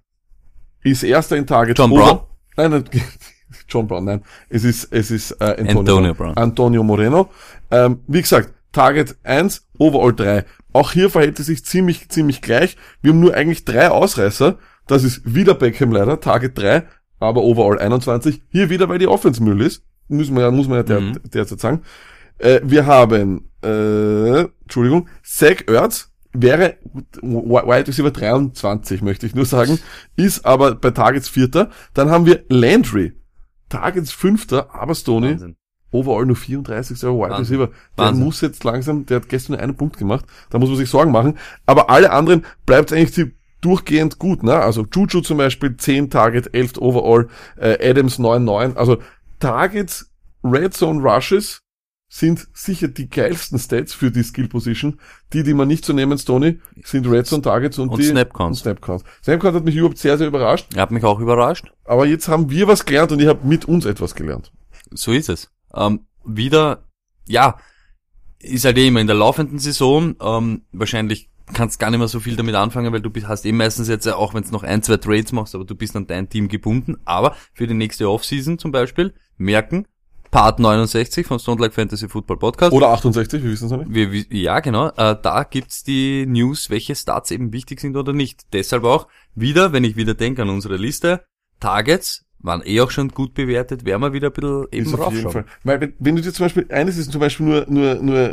Ist erster in Target. John Brown? Nein, nein, (laughs) John Brown, nein. Es ist, es ist äh, Antonio, Antonio Brown. Antonio Moreno. Ähm, wie gesagt, Target 1, Overall 3. Auch hier verhält es sich ziemlich, ziemlich gleich. Wir haben nur eigentlich drei Ausreißer. Das ist wieder Beckham leider, Target 3, aber Overall 21. Hier wieder, weil die Offense Müll ist. Müssen wir muss man ja der, Mhm. derzeit sagen. Äh, wir haben, äh, Entschuldigung, Zach Ertz wäre Wide Receiver 23, möchte ich nur sagen, ist aber bei Targets Vierter. Dann haben wir Landry, Targets Fünfter, aber Stoney, Wahnsinn. overall nur 34. Wide. Receiver. Der Wahnsinn. muss jetzt langsam, der hat gestern nur einen Punkt gemacht, da muss man sich Sorgen machen. Aber alle anderen bleibt eigentlich die durchgehend gut, ne? Also Juju zum Beispiel 10 Target, 11 Overall, äh, Adams 9-9. Also Targets, Red Zone Rushes sind sicher die geilsten Stats für die Skill Position. Die, die man nicht zu nehmen, Stoney, sind Red Zone Targets und, Und die. Und Snap Counts. Snap Count hat mich überhaupt sehr, sehr überrascht. Er hat mich auch überrascht. Aber jetzt haben wir was gelernt und ihr habt mit uns etwas gelernt. So ist es. Ähm, wieder, ja, ist halt eh immer in der laufenden Saison, ähm, wahrscheinlich kannst gar nicht mehr so viel damit anfangen, weil du bist, hast eben meistens jetzt, auch wenn du noch ein, zwei Trades machst, aber du bist an dein Team gebunden. Aber für die nächste Offseason zum Beispiel merken, Part 69 vom Stone Like Fantasy Football Podcast. Oder 68, wir wissen es noch nicht. Wir, ja, genau. Äh, da gibt's die News, welche Starts eben wichtig sind oder nicht. Deshalb auch wieder, wenn ich wieder denke an unsere Liste, Targets, waren eh auch schon gut bewertet, werden wir wieder ein bisschen eben Ist auf jeden. Fall. Weil wenn, wenn du dir zum Beispiel, eines ist zum Beispiel nur, nur, nur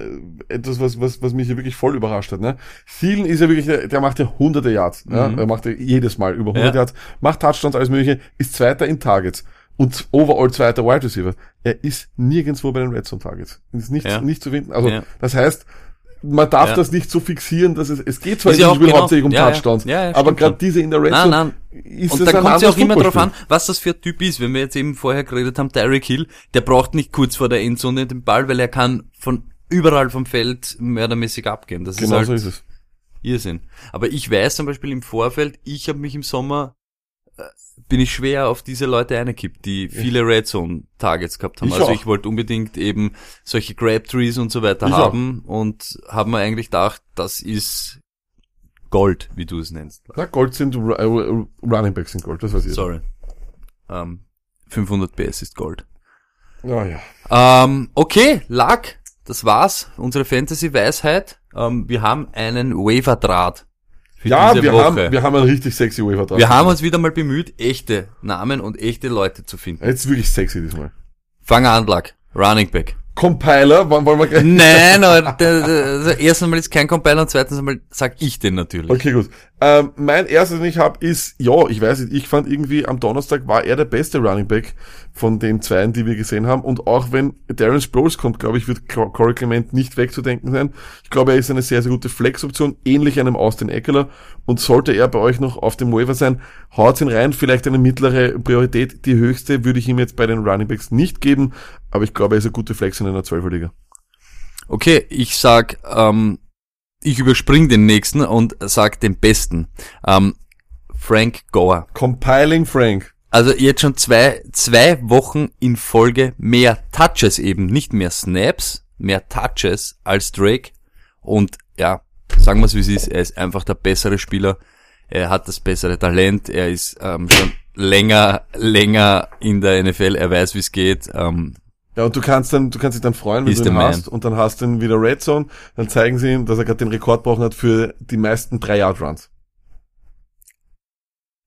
etwas, was, was, was mich hier wirklich voll überrascht hat. Ne? Thielen ist ja wirklich, der, der macht ja hunderte Yards. Ne? Er macht ja jedes Mal über 100 Mhm. Ja. Yards, macht Touchdowns, alles mögliche, ist Zweiter in Targets und overall zweiter Wide Receiver. Er ist nirgendwo bei den Red Zone Targets. Ist nicht, Ja. nicht zu finden. Also Ja. das heißt, man darf Ja. das nicht so fixieren, dass es, es geht zwar Ist in ja diesem auch Spiel genau- hauptsächlich um ja. Touchdowns, Ja, aber gerade diese in der Red Nein, Zone nein. ist Und da kommt es ja auch immer drauf an, was das für ein Typ ist. Wenn wir jetzt eben vorher geredet haben, Tyreek Hill, der braucht nicht kurz vor der Endzone den Ball, weil er kann von überall vom Feld mördermäßig abgehen. Das ist Genau halt so ist es. Irrsinn. Aber ich weiß zum Beispiel im Vorfeld, ich habe mich im Sommer, bin ich schwer auf diese Leute eingekippt, die viele Red Zone Targets gehabt haben. Ich also auch. ich wollte unbedingt eben solche Grab Trees und so weiter Ich haben und haben mir eigentlich gedacht, das ist Gold, wie du es nennst. Na, Gold sind äh, Running Backs sind Gold, das weiß ich. Sorry. Ähm, 500 PS ist Gold. Ja, ja. Ähm, okay, Lack, das war's. Unsere Fantasy-Weisheit. Ähm, wir haben einen Waiver-Draht für Ja, wir Woche. haben, wir haben einen richtig sexy Waiver dran. Wir haben uns wieder mal bemüht, echte Namen und echte Leute zu finden. Jetzt wirklich sexy diesmal. Fang an, Lack. Running Back. Compiler, wollen, wollen wir gleich? (laughs) Nein, also erstens einmal ist kein Compiler und zweitens einmal sag ich den natürlich. Okay, gut. Ähm, mein erstes, den ich habe, ist, ja, ich weiß nicht, ich fand irgendwie am Donnerstag war er der beste Running Back von den zweien, die wir gesehen haben. Und auch wenn Darren Sproles kommt, glaube ich, wird Cor- Corey Clement nicht wegzudenken sein. Ich glaube, er ist eine sehr, sehr gute Flex-Option, ähnlich einem Austin Eckler. Und sollte er bei euch noch auf dem Waiver sein, haut ihn rein, vielleicht eine mittlere Priorität. Die höchste würde ich ihm jetzt bei den Running Backs nicht geben, aber ich glaube, er ist eine gute Flex in einer 12er-Liga. Okay, ich sag, ähm, ich überspring den nächsten und sag den besten. Ähm, Frank Goer. Compiling Frank. Also jetzt schon zwei, zwei Wochen in Folge mehr Touches eben, nicht mehr Snaps, mehr Touches als Drake. Und ja, sagen wir es wie es ist, er ist einfach der bessere Spieler. Er hat das bessere Talent. Er ist ähm, schon länger, länger in der NFL. Er weiß, wie es geht. Ähm, Ja, und du kannst dann, du kannst dich dann freuen, wenn du ihn hast, und dann hast du ihn wieder Red Zone, dann zeigen sie ihm, dass er gerade den Rekord gebrochen hat für die meisten 3-Yard-Runs.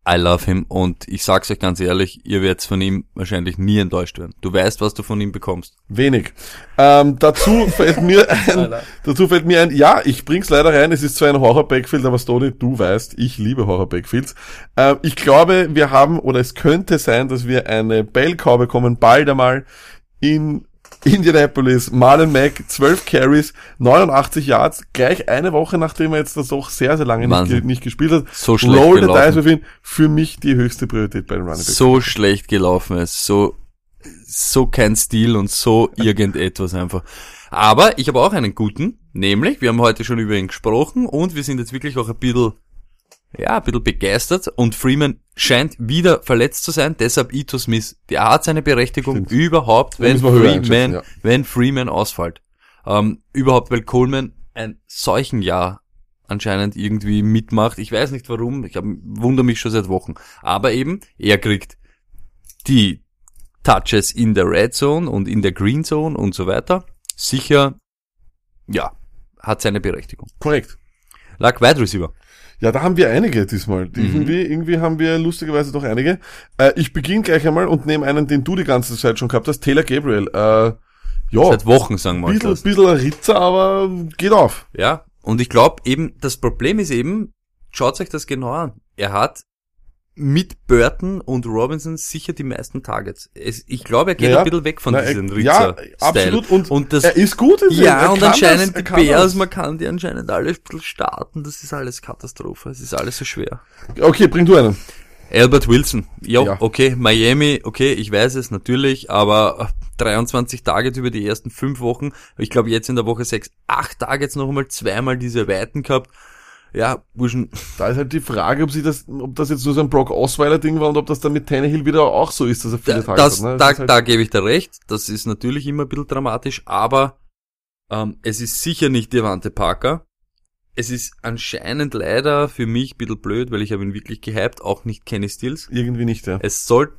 I love him. Und ich sag's euch ganz ehrlich, ihr werdet von ihm wahrscheinlich nie enttäuscht werden. Du weißt, was du von ihm bekommst. Wenig. Ähm, dazu fällt mir (laughs) ein, dazu fällt mir ein, ja, ich bring's leider rein, es ist zwar ein Horror-Backfield, aber Stony, du weißt, ich liebe Horror-Backfields. Ähm, ich glaube, wir haben, oder es könnte sein, dass wir eine Bell-Cow bekommen, bald einmal in Indianapolis, Marlon Mack, 12 Carries, 89 Yards, gleich eine Woche, nachdem er jetzt das doch sehr, sehr lange nicht, nicht gespielt hat. So schlecht Roll the gelaufen. dice with ihn, für mich die höchste Priorität bei den Running Backs. So schlecht gelaufen ist. So, so kein Stil und so irgendetwas einfach. Aber ich habe auch einen guten, nämlich, wir haben heute schon über ihn gesprochen und wir sind jetzt wirklich auch ein bisschen, ja, ein bisschen begeistert und Freeman scheint wieder verletzt zu sein, deshalb Ito Smith, der hat seine Berechtigung Stimmt. überhaupt, wenn Freeman, ja. wenn Freeman ausfällt. Ähm, überhaupt, weil Coleman ein solchen Jahr anscheinend irgendwie mitmacht. Ich weiß nicht warum, ich hab, wundere mich schon seit Wochen. Aber eben, er kriegt die Touches in der Red Zone und in der Green Zone und so weiter. Sicher, ja, hat seine Berechtigung. Korrekt. Lag Wide Receiver. Ja, da haben wir einige diesmal. Mhm. Irgendwie, irgendwie haben wir lustigerweise doch einige. Äh, ich beginne gleich einmal und nehme einen, den du die ganze Zeit schon gehabt hast, Taylor Gabriel. Äh, ja, Seit Wochen, sagen wir mal. bisschen, bisschen ein Ritzer, aber geht auf. Ja, und ich glaube eben, das Problem ist eben, schaut euch das genau an. Er hat mit Burton und Robinson sicher die meisten Targets. Es, ich glaube, er geht Ja, ein bisschen weg von Na, diesem äh, ja, absolut. Und, und das, er ist gut in ja, er und anscheinend das, die Bears, das. man kann die anscheinend alle ein bisschen starten. Das ist alles Katastrophe. Es ist alles so schwer. Okay, bring du einen. Albert Wilson. Jo, Ja. okay, Miami, okay, ich weiß es natürlich, aber 23 Targets über die ersten fünf Wochen. Ich glaube jetzt in der Woche 6, acht Targets noch einmal, zweimal diese Weiten gehabt. Ja, Burschen, Da ist halt die Frage, ob sie das, ob das jetzt nur so ein Brock Osweiler Ding war und ob das dann mit Tannehill wieder auch so ist, dass er viele da, Tage das, hat. Ne? da, ist halt, da gebe ich dir recht. Das ist natürlich immer ein bisschen dramatisch, aber ähm, es ist sicher nicht Devante Parker. Es ist anscheinend leider für mich ein bisschen blöd, weil ich habe ihn wirklich gehypt, auch nicht Kenny Stills. irgendwie nicht, ja. Es soll,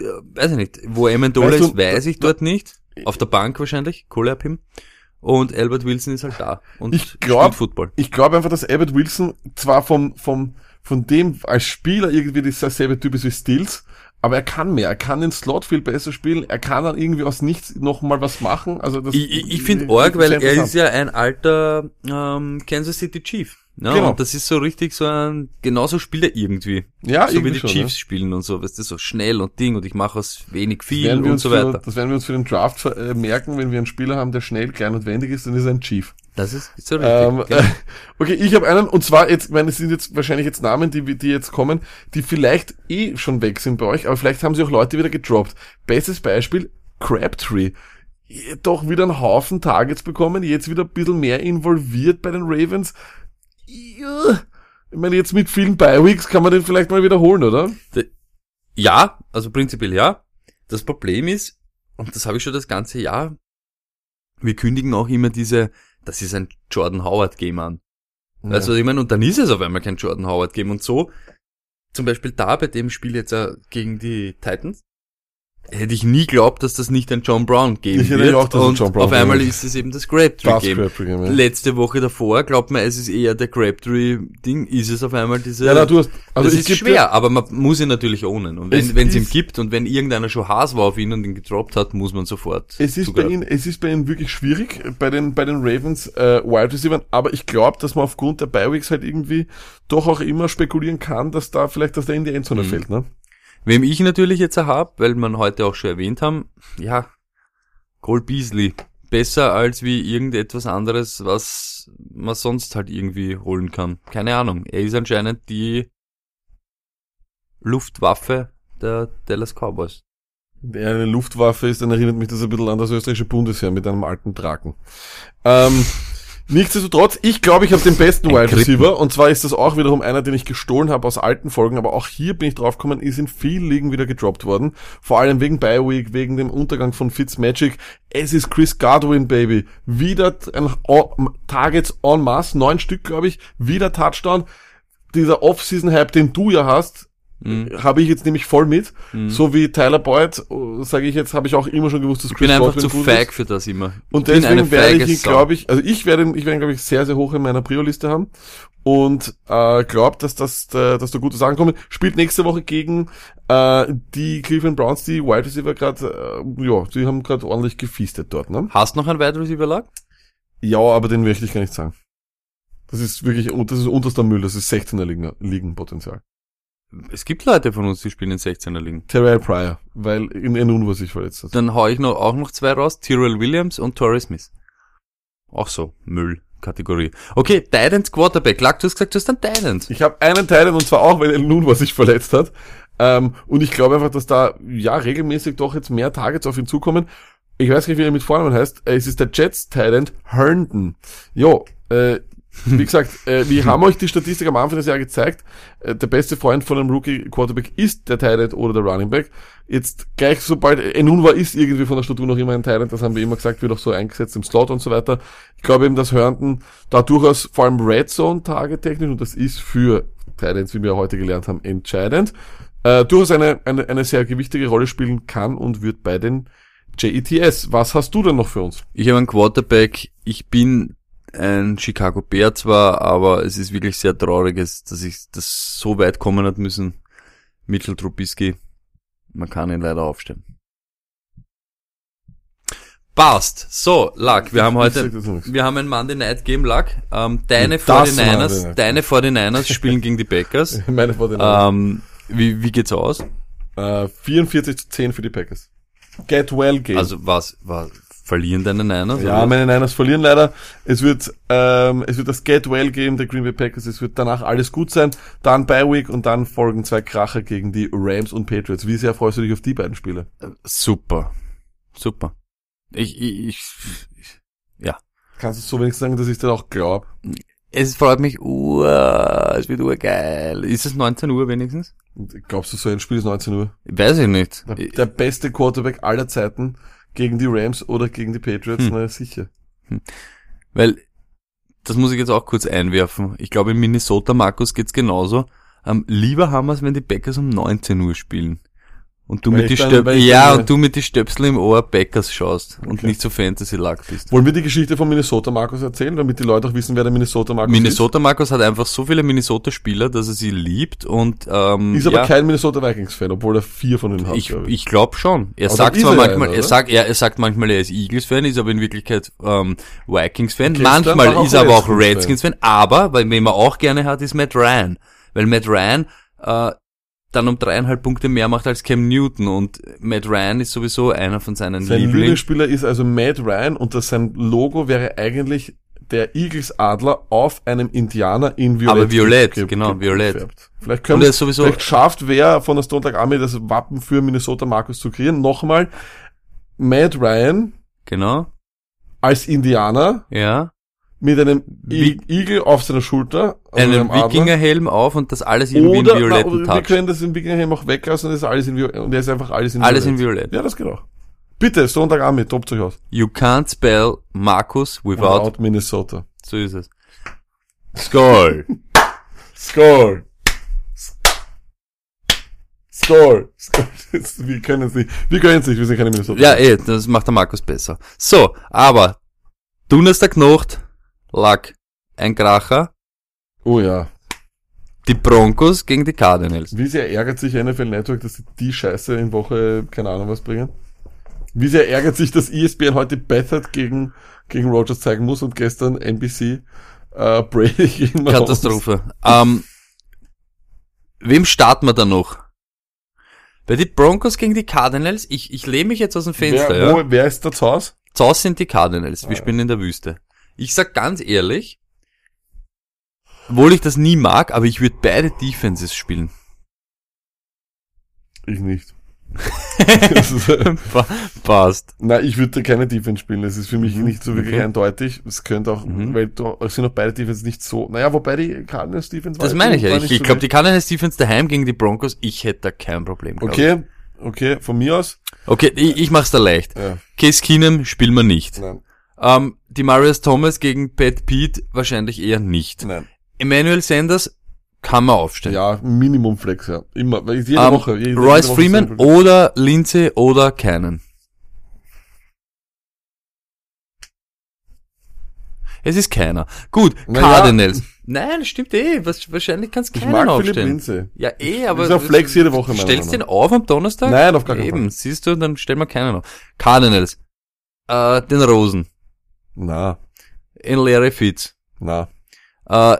äh, weiß ich nicht, wo Amendola Weißt du, ist, weiß ich dort nicht. Auf der Bank wahrscheinlich, Kohle ab ihm. Und Albert Wilson ist halt da und Ich glaub- Football. Ich glaube einfach, dass Abbott Wilson zwar vom, vom, von dem als Spieler irgendwie dasselbe Typ ist wie Stills, aber er kann mehr. Er kann den Slot viel besser spielen. Er kann dann irgendwie aus nichts noch mal was machen. Also das, Ich, ich, ich finde arg, weil er ist ja ein alter ähm, Kansas City Chief. Ja, Genau. und das ist so richtig so ein, genauso spielt er irgendwie. Ja, so wie irgendwie die schon, Chiefs spielen und so, weißt du, so schnell und Ding und ich mache aus wenig viel werden und so für, weiter. das werden wir uns für den Draft äh, merken, wenn wir einen Spieler haben, der schnell, klein und wendig ist, dann ist er ein Chief. Das ist so richtig. Ähm, genau. (laughs) okay, ich habe einen, und zwar jetzt, ich meine, es sind jetzt wahrscheinlich jetzt Namen, die, die jetzt kommen, die vielleicht eh schon weg sind bei euch, aber vielleicht haben sie auch Leute wieder gedroppt. Bestes Beispiel, Crabtree. Doch wieder einen Haufen Targets bekommen, jetzt wieder ein bisschen mehr involviert bei den Ravens. Ja. Ich meine, jetzt mit vielen Bi-Weeks kann man den vielleicht mal wiederholen, oder? Ja, also prinzipiell ja. Das Problem ist, und das habe ich schon das ganze Jahr, wir kündigen auch immer diese, das ist ein Jordan Howard Game an. Weißt du, was ich meine? Und dann ist es auf einmal kein Jordan Howard Game. Und so, zum Beispiel da bei dem Spiel jetzt äh, gegen die Titans, hätte ich nie glaubt, dass das nicht ein John Brown Game Ich hätte wird. auch, dass und John Brown auf einmal ist es eben das Crabtree Das Game. Ja. Letzte Woche davor glaubt man, es ist eher der Crabtree Ding, ist es auf einmal diese Ja, na, du hast, also das ist schwer, aber man muss ihn natürlich ownen. Und wenn es ihm ist- gibt und wenn irgendeiner schon Haas war auf ihn und ihn gedroppt hat, muss man sofort. Es ist bei zugreifen. ihnen, es ist bei ihnen wirklich schwierig, bei den, bei den Ravens, äh, Wide Receivers, aber ich glaube, dass man aufgrund der Bi-Weeks halt irgendwie doch auch immer spekulieren kann, dass da vielleicht, dass der in die Endzone Mhm. fällt, ne? Wem ich natürlich jetzt hab, weil man heute auch schon erwähnt haben, ja, Cole Beasley. Besser als wie irgendetwas anderes, was man sonst halt irgendwie holen kann. Keine Ahnung. Er ist anscheinend die Luftwaffe der Dallas Cowboys. Der eine Luftwaffe ist, dann erinnert mich das ein bisschen an das österreichische Bundesheer mit einem alten Draken. Ähm, nichtsdestotrotz, ich glaube, ich habe den besten Wide. Receiver und zwar ist das auch wiederum einer, den ich gestohlen habe aus alten Folgen, aber auch hier bin ich draufgekommen, ist in vielen Ligen wieder gedroppt worden. Vor allem wegen Bye Week, wegen dem Untergang von Fitzmagic. Es ist Chris Godwin, Baby. Wieder ein Targets en masse, neun Stück, glaube ich, wieder Touchdown. Dieser Off-Season-Hype, den du ja hast, Mhm. habe ich jetzt nämlich voll mit. So wie Tyler Boyd, sage ich jetzt, habe ich auch immer schon gewusst, dass Ich bin einfach zu feig für das immer. Und Ich eine deswegen werde ich ihn, glaube ich, also ich werde ihn, ich werde ihn, glaube ich, sehr, sehr hoch in meiner Prio-Liste haben. Und äh, glaube, dass das, äh, dass da gute Sachen kommen. Spielt nächste Woche gegen äh, die Cleveland Browns, die Wide Receiver gerade, äh, ja, die haben gerade ordentlich gefeastet dort, ne? Hast noch ein Wide Receiver Lag? Ja, aber den möchte ich gar nicht sagen. Das ist wirklich, das ist unterster Müll, das ist 16er Ligen, Ligenpotenzial. Es gibt Leute von uns, die spielen in 16er Ligen. Terrell Pryor, weil in Enun sich verletzt hat. Dann hau ich noch, auch noch zwei raus, Tyrell Williams und Torrey Smith. Auch so, Müll-Kategorie. Okay, Titans Quarterback. Lack, du hast gesagt, du hast einen Titans. Ich habe einen Teil und zwar auch, weil El Nun sich verletzt hat. Ähm, und ich glaube einfach, dass da ja regelmäßig doch jetzt mehr Targets auf ihn zukommen. Ich weiß nicht, wie er mit Vornamen heißt. Es ist der Jets Talent Herndon. Jo, äh, (laughs) wie gesagt, äh, wir (laughs) haben euch die Statistik am Anfang des Jahres gezeigt. Äh, der beste Freund von einem Rookie Quarterback ist der Talent oder der Running Back. Jetzt gleich sobald Enunwa ist irgendwie von der Statur noch immer ein Talent, das haben wir immer gesagt, wird auch so eingesetzt im Slot und so weiter. Ich glaube eben, dass Herndon da durchaus vor allem Red Zone Target technisch und das ist für Titans, wie wir heute gelernt haben, entscheidend, äh, durchaus eine, eine, eine sehr gewichtige Rolle spielen kann und wird bei den JETS. Was hast du denn noch für uns? Ich habe einen Quarterback. Ich bin ein Chicago Bear zwar, aber es ist wirklich sehr traurig, dass ich das so weit kommen hat müssen. Mitchell Trubisky. Man kann ihn leider aufstellen. Passt. So, Luck, wir haben heute, wir haben ein Monday Night Game, Luck. Ähm, deine Das Monday 49ers, Night. deine 49ers spielen gegen die Packers. (laughs) Meine vor den Ähm, wie, wie geht's aus? äh, 44 zu 10 für die Packers. Get well game. Also was, was verlieren deine Niners? ja, oder? meine Niners verlieren leider. Es wird, ähm, es wird das Get well game der Green Bay Packers. Es wird danach alles gut sein. Dann Bye Week und dann folgen zwei Kracher gegen die Rams und Patriots. Wie sehr freust du dich auf die beiden Spiele? super, super. Ich, ich, ich, ich ja. Kannst du so wenigstens sagen, dass ich dir auch glaub? Es freut mich, ur, es wird urgeil. Ist es 19 Uhr wenigstens? Glaubst du, so ein Spiel ist 19 Uhr? Weiß ich nicht. Der, der beste Quarterback aller Zeiten gegen die Rams oder gegen die Patriots? Hm. Na sicher. Weil, das muss ich jetzt auch kurz einwerfen. Ich glaube, in Minnesota, Markus, geht's genauso. Ähm, lieber haben wir es, wenn die Packers um 19 Uhr spielen. Und du Weil mit die ich dann- ich ja, und du mit die Stöpsel im Ohr Backers schaust und Okay. nicht so Fantasy-Lack bist. Wollen wir die Geschichte von Minnesota Markus erzählen, damit die Leute auch wissen, wer der Minnesota Markus Minnesota Markus hat einfach so viele Minnesota-Spieler, dass er sie liebt und ähm, ist? Ist aber ja, kein Minnesota Vikings-Fan, obwohl er vier von denen hat, ich, glaub ich glaube schon. Er Aber sagt zwar ist er manchmal, einer, er sagt, er, er sagt manchmal, er ist Eagles-Fan, ist aber in Wirklichkeit ähm, Vikings-Fan. Okay, manchmal ist er aber auch Redskins-Fan. Redskins-Fan. Aber, weil wen man auch gerne hat, ist Matt Ryan. Weil Matt Ryan äh, dann um dreieinhalb Punkte mehr macht als Cam Newton und Matt Ryan ist sowieso einer von seinen Sein Lieblingen. Lieblingsspieler ist also Matt Ryan und das sein Logo wäre eigentlich der Eagles-Adler auf einem Indianer in Violett. Aber Violett, ge- genau, ge- Violett. gefärbt. Vielleicht können ist sowieso, vielleicht schafft wer von der Stone Army das Wappen für Minnesota Markus zu kreieren. Nochmal, Matt Ryan genau, als Indianer ja, mit einem I Igel auf seiner Schulter, also einen. Wikingerhelm auf und das alles irgendwie Oder, in na, violetten oder wir können das im Wikingerhelm auch weglassen und das ist alles in Violett. Und er ist einfach alles in Alles in Violett. Violett. Ja, das geht auch. Bitte, Stone Tag Army, tobt euch aus. You can't spell Markus without, Without Minnesota. so ist es. Skull. Score! Score! Score. Wir können es nicht. Wir können es nicht, wir sind keine Minnesota. Ja, eh, das macht der Markus besser. So, aber Donnerstagnacht lag ein Kracher, Oh ja. die Broncos gegen die Cardinals. Wie sehr ärgert sich NFL Network, dass sie die Scheiße in Woche, keine Ahnung was bringen? Wie sehr ärgert sich, dass ESPN heute Bethard gegen, gegen Rogers zeigen muss und gestern NBC äh, Brady (laughs) gegen Mahomes? Katastrophe. Ähm, wem starten wir da noch? Bei die Broncos gegen die Cardinals, ich, ich lehne mich jetzt aus dem Fenster, Wer, ja. wo, wer ist da zu Hause? Zaus sind die Cardinals. Wir Ah. spielen in der Wüste. Ich sag ganz ehrlich, obwohl ich das nie mag, aber ich würde beide Defenses spielen. Ich nicht. (laughs) Das Passt. Na, ich würde keine Defense spielen. Es ist für mich Mhm, nicht so wirklich okay. eindeutig. Es könnte auch, Mhm. weil du, es sind auch beide Defense nicht so. Naja, wobei die Cardinals Defense Das meine ich ja. Ich, ich so glaube, die. Cardinals Defense daheim gegen die Broncos, ich hätte da kein Problem. Okay, okay, von mir aus. Ich. Okay, ich, ich mach's da leicht. Ja, Case Keenum spielen wir nicht. nein, Ähm, die Marius Thomas gegen Pat Pete wahrscheinlich eher nicht. nein. Emmanuel Sanders kann man aufstellen. Ja, Minimum Flex, ja. Immer, weil jede Ähm, Woche. Jede, Royce jede Woche Freeman oder Lindsay oder keinen. Es ist keiner. Gut, Na Cardinals. Nein, das stimmt eh. Was, wahrscheinlich kannst du Ich keinen mag Philipp aufstellen. Lindsay. Ja, eh, aber. Ist auf Flex jede Woche, Stellst du den auf am Donnerstag? Nein, auf gar keinen Eben, Fall. siehst du, dann stellen wir keinen auf. Cardinals. Äh, den Rosen. Na, In Larry Fitz. na, Äh,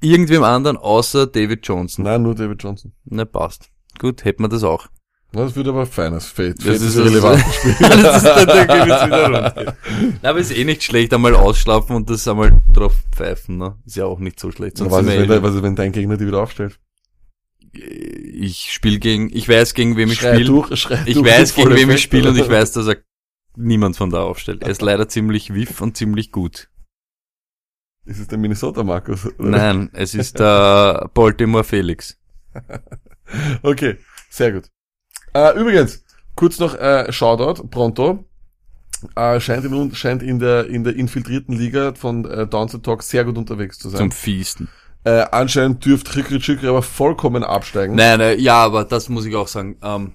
irgendwem anderen außer David Johnson. na, nur David Johnson. Ne, passt. Gut, hätten wir das auch. Na, das wird aber feines Fate. (laughs) Das ist relevant. das ist dann wieder (laughs) rund. Na, aber ist eh nicht schlecht, einmal ausschlafen und das einmal drauf pfeifen, ne? Ist ja auch nicht so schlecht. Sonst was, ist, wenn, eh- der- was ist, wenn dein Gegner die wieder aufstellt? ich spiele gegen, ich weiß gegen wem ich spiele. Ich durch, weiß gegen wem ich spiele und ich weiß, dass er niemand von da aufstellt. Er ist leider ziemlich wiff und ziemlich gut. Ist es der Minnesota Markus? oder? Nein, es ist (laughs) der Baltimore Felix. (laughs) Okay, sehr gut. Äh, übrigens, kurz noch äh, Shoutout, pronto. Äh, scheint, in, scheint in der in der infiltrierten Liga von äh, Downset Talk sehr gut unterwegs zu sein. Zum Fiesten. Äh, anscheinend dürft Rikri Chikri aber vollkommen absteigen. Nein, nein, ja, aber das muss ich auch sagen. Ähm,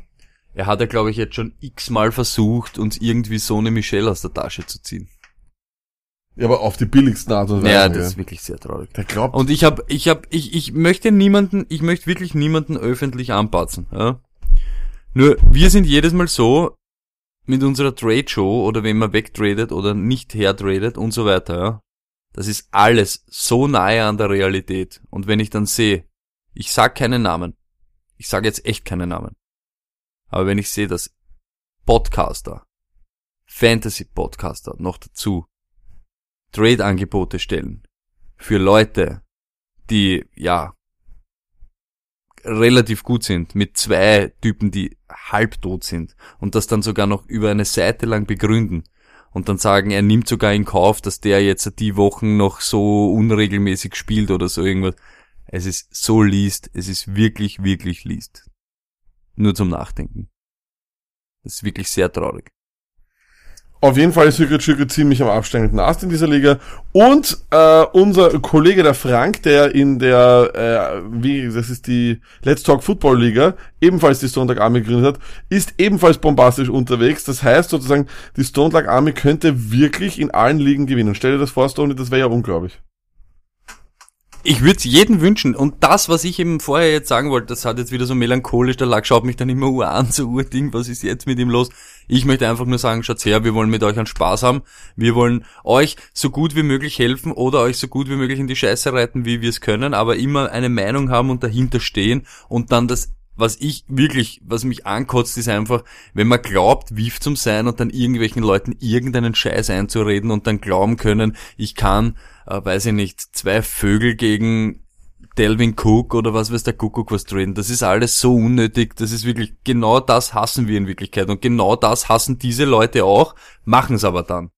er hat ja, glaube ich, jetzt schon x-mal versucht, uns irgendwie so eine Michelle aus der Tasche zu ziehen. Ja, aber auf die billigsten Art und Weise. Ja, ja. das ist wirklich sehr traurig. Der glaubt, Und ich habe, ich habe, ich, ich möchte niemanden, ich möchte wirklich niemanden öffentlich anpatzen. Ja? Nur wir sind jedes Mal so mit unserer Trade Show oder wenn man wegtradet oder nicht hertradet und so weiter. Ja? Das ist alles so nahe an der Realität. Und wenn ich dann sehe, ich sag keinen Namen, ich sage jetzt echt keinen Namen, aber wenn ich sehe, dass Podcaster, Fantasy Podcaster noch dazu Trade-Angebote stellen für Leute, die, ja, relativ gut sind, mit zwei Typen, die halbtot sind und das dann sogar noch über eine Seite lang begründen und dann sagen, er nimmt sogar in Kauf, dass der jetzt die Wochen noch so unregelmäßig spielt oder so irgendwas. Es ist so liest, es ist wirklich, wirklich liest. Nur zum Nachdenken. Das ist wirklich sehr traurig. Auf jeden Fall ist Hügel Schügel ziemlich am absteigenden Ast in dieser Liga. Und äh, unser Kollege der Frank, der in der, äh, wie, das ist die Let's Talk Football Liga, ebenfalls die Stone Lag Army gegründet hat, ist ebenfalls bombastisch unterwegs. Das heißt sozusagen, die Stone Lag Army könnte wirklich in allen Ligen gewinnen. Stell dir das vor, Stone, das wäre ja unglaublich. Ich würde es jedem wünschen. Und das, was ich eben vorher jetzt sagen wollte, das hat jetzt wieder so melancholisch, der Lack schaut mich dann immer ur an, so urding, was ist jetzt mit ihm los? Ich möchte einfach nur sagen, schaut's her, wir wollen mit euch einen Spaß haben. Wir wollen euch so gut wie möglich helfen oder euch so gut wie möglich in die Scheiße reiten, wie wir es können, aber immer eine Meinung haben und dahinter stehen und dann das was ich wirklich, was mich ankotzt, ist einfach, wenn man glaubt, Wief zum sein und dann irgendwelchen Leuten irgendeinen Scheiß einzureden und dann glauben können, ich kann äh, weiß ich nicht, zwei Vögel gegen Delvin Cook oder was weiß der Kuckuck was drin. Das ist alles so unnötig. Das ist wirklich, genau das hassen wir in Wirklichkeit. Und genau das hassen diese Leute auch, machen es aber dann.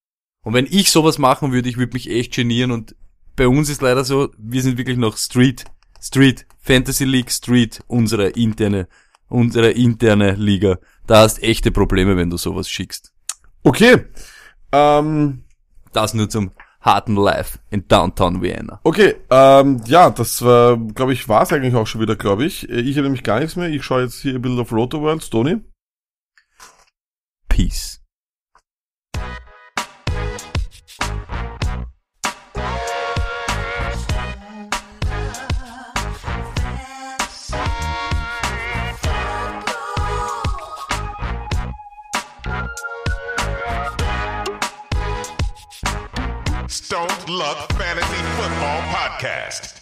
Und wenn ich sowas machen würde, ich würde mich echt genieren und bei uns ist leider so, wir sind wirklich noch Street, Street, Fantasy League Street, unsere interne, unsere interne Liga. Da hast echte Probleme, wenn du sowas schickst. Okay. Ähm, das nur zum harten Life in Downtown Vienna. Okay, ähm, ja, das war, glaube ich, war's eigentlich auch schon wieder, glaube ich. Ich habe nämlich gar nichts mehr. Ich schaue jetzt hier ein bisschen auf Roto World. Tony? Peace. Stone Luck Fantasy Football Podcast.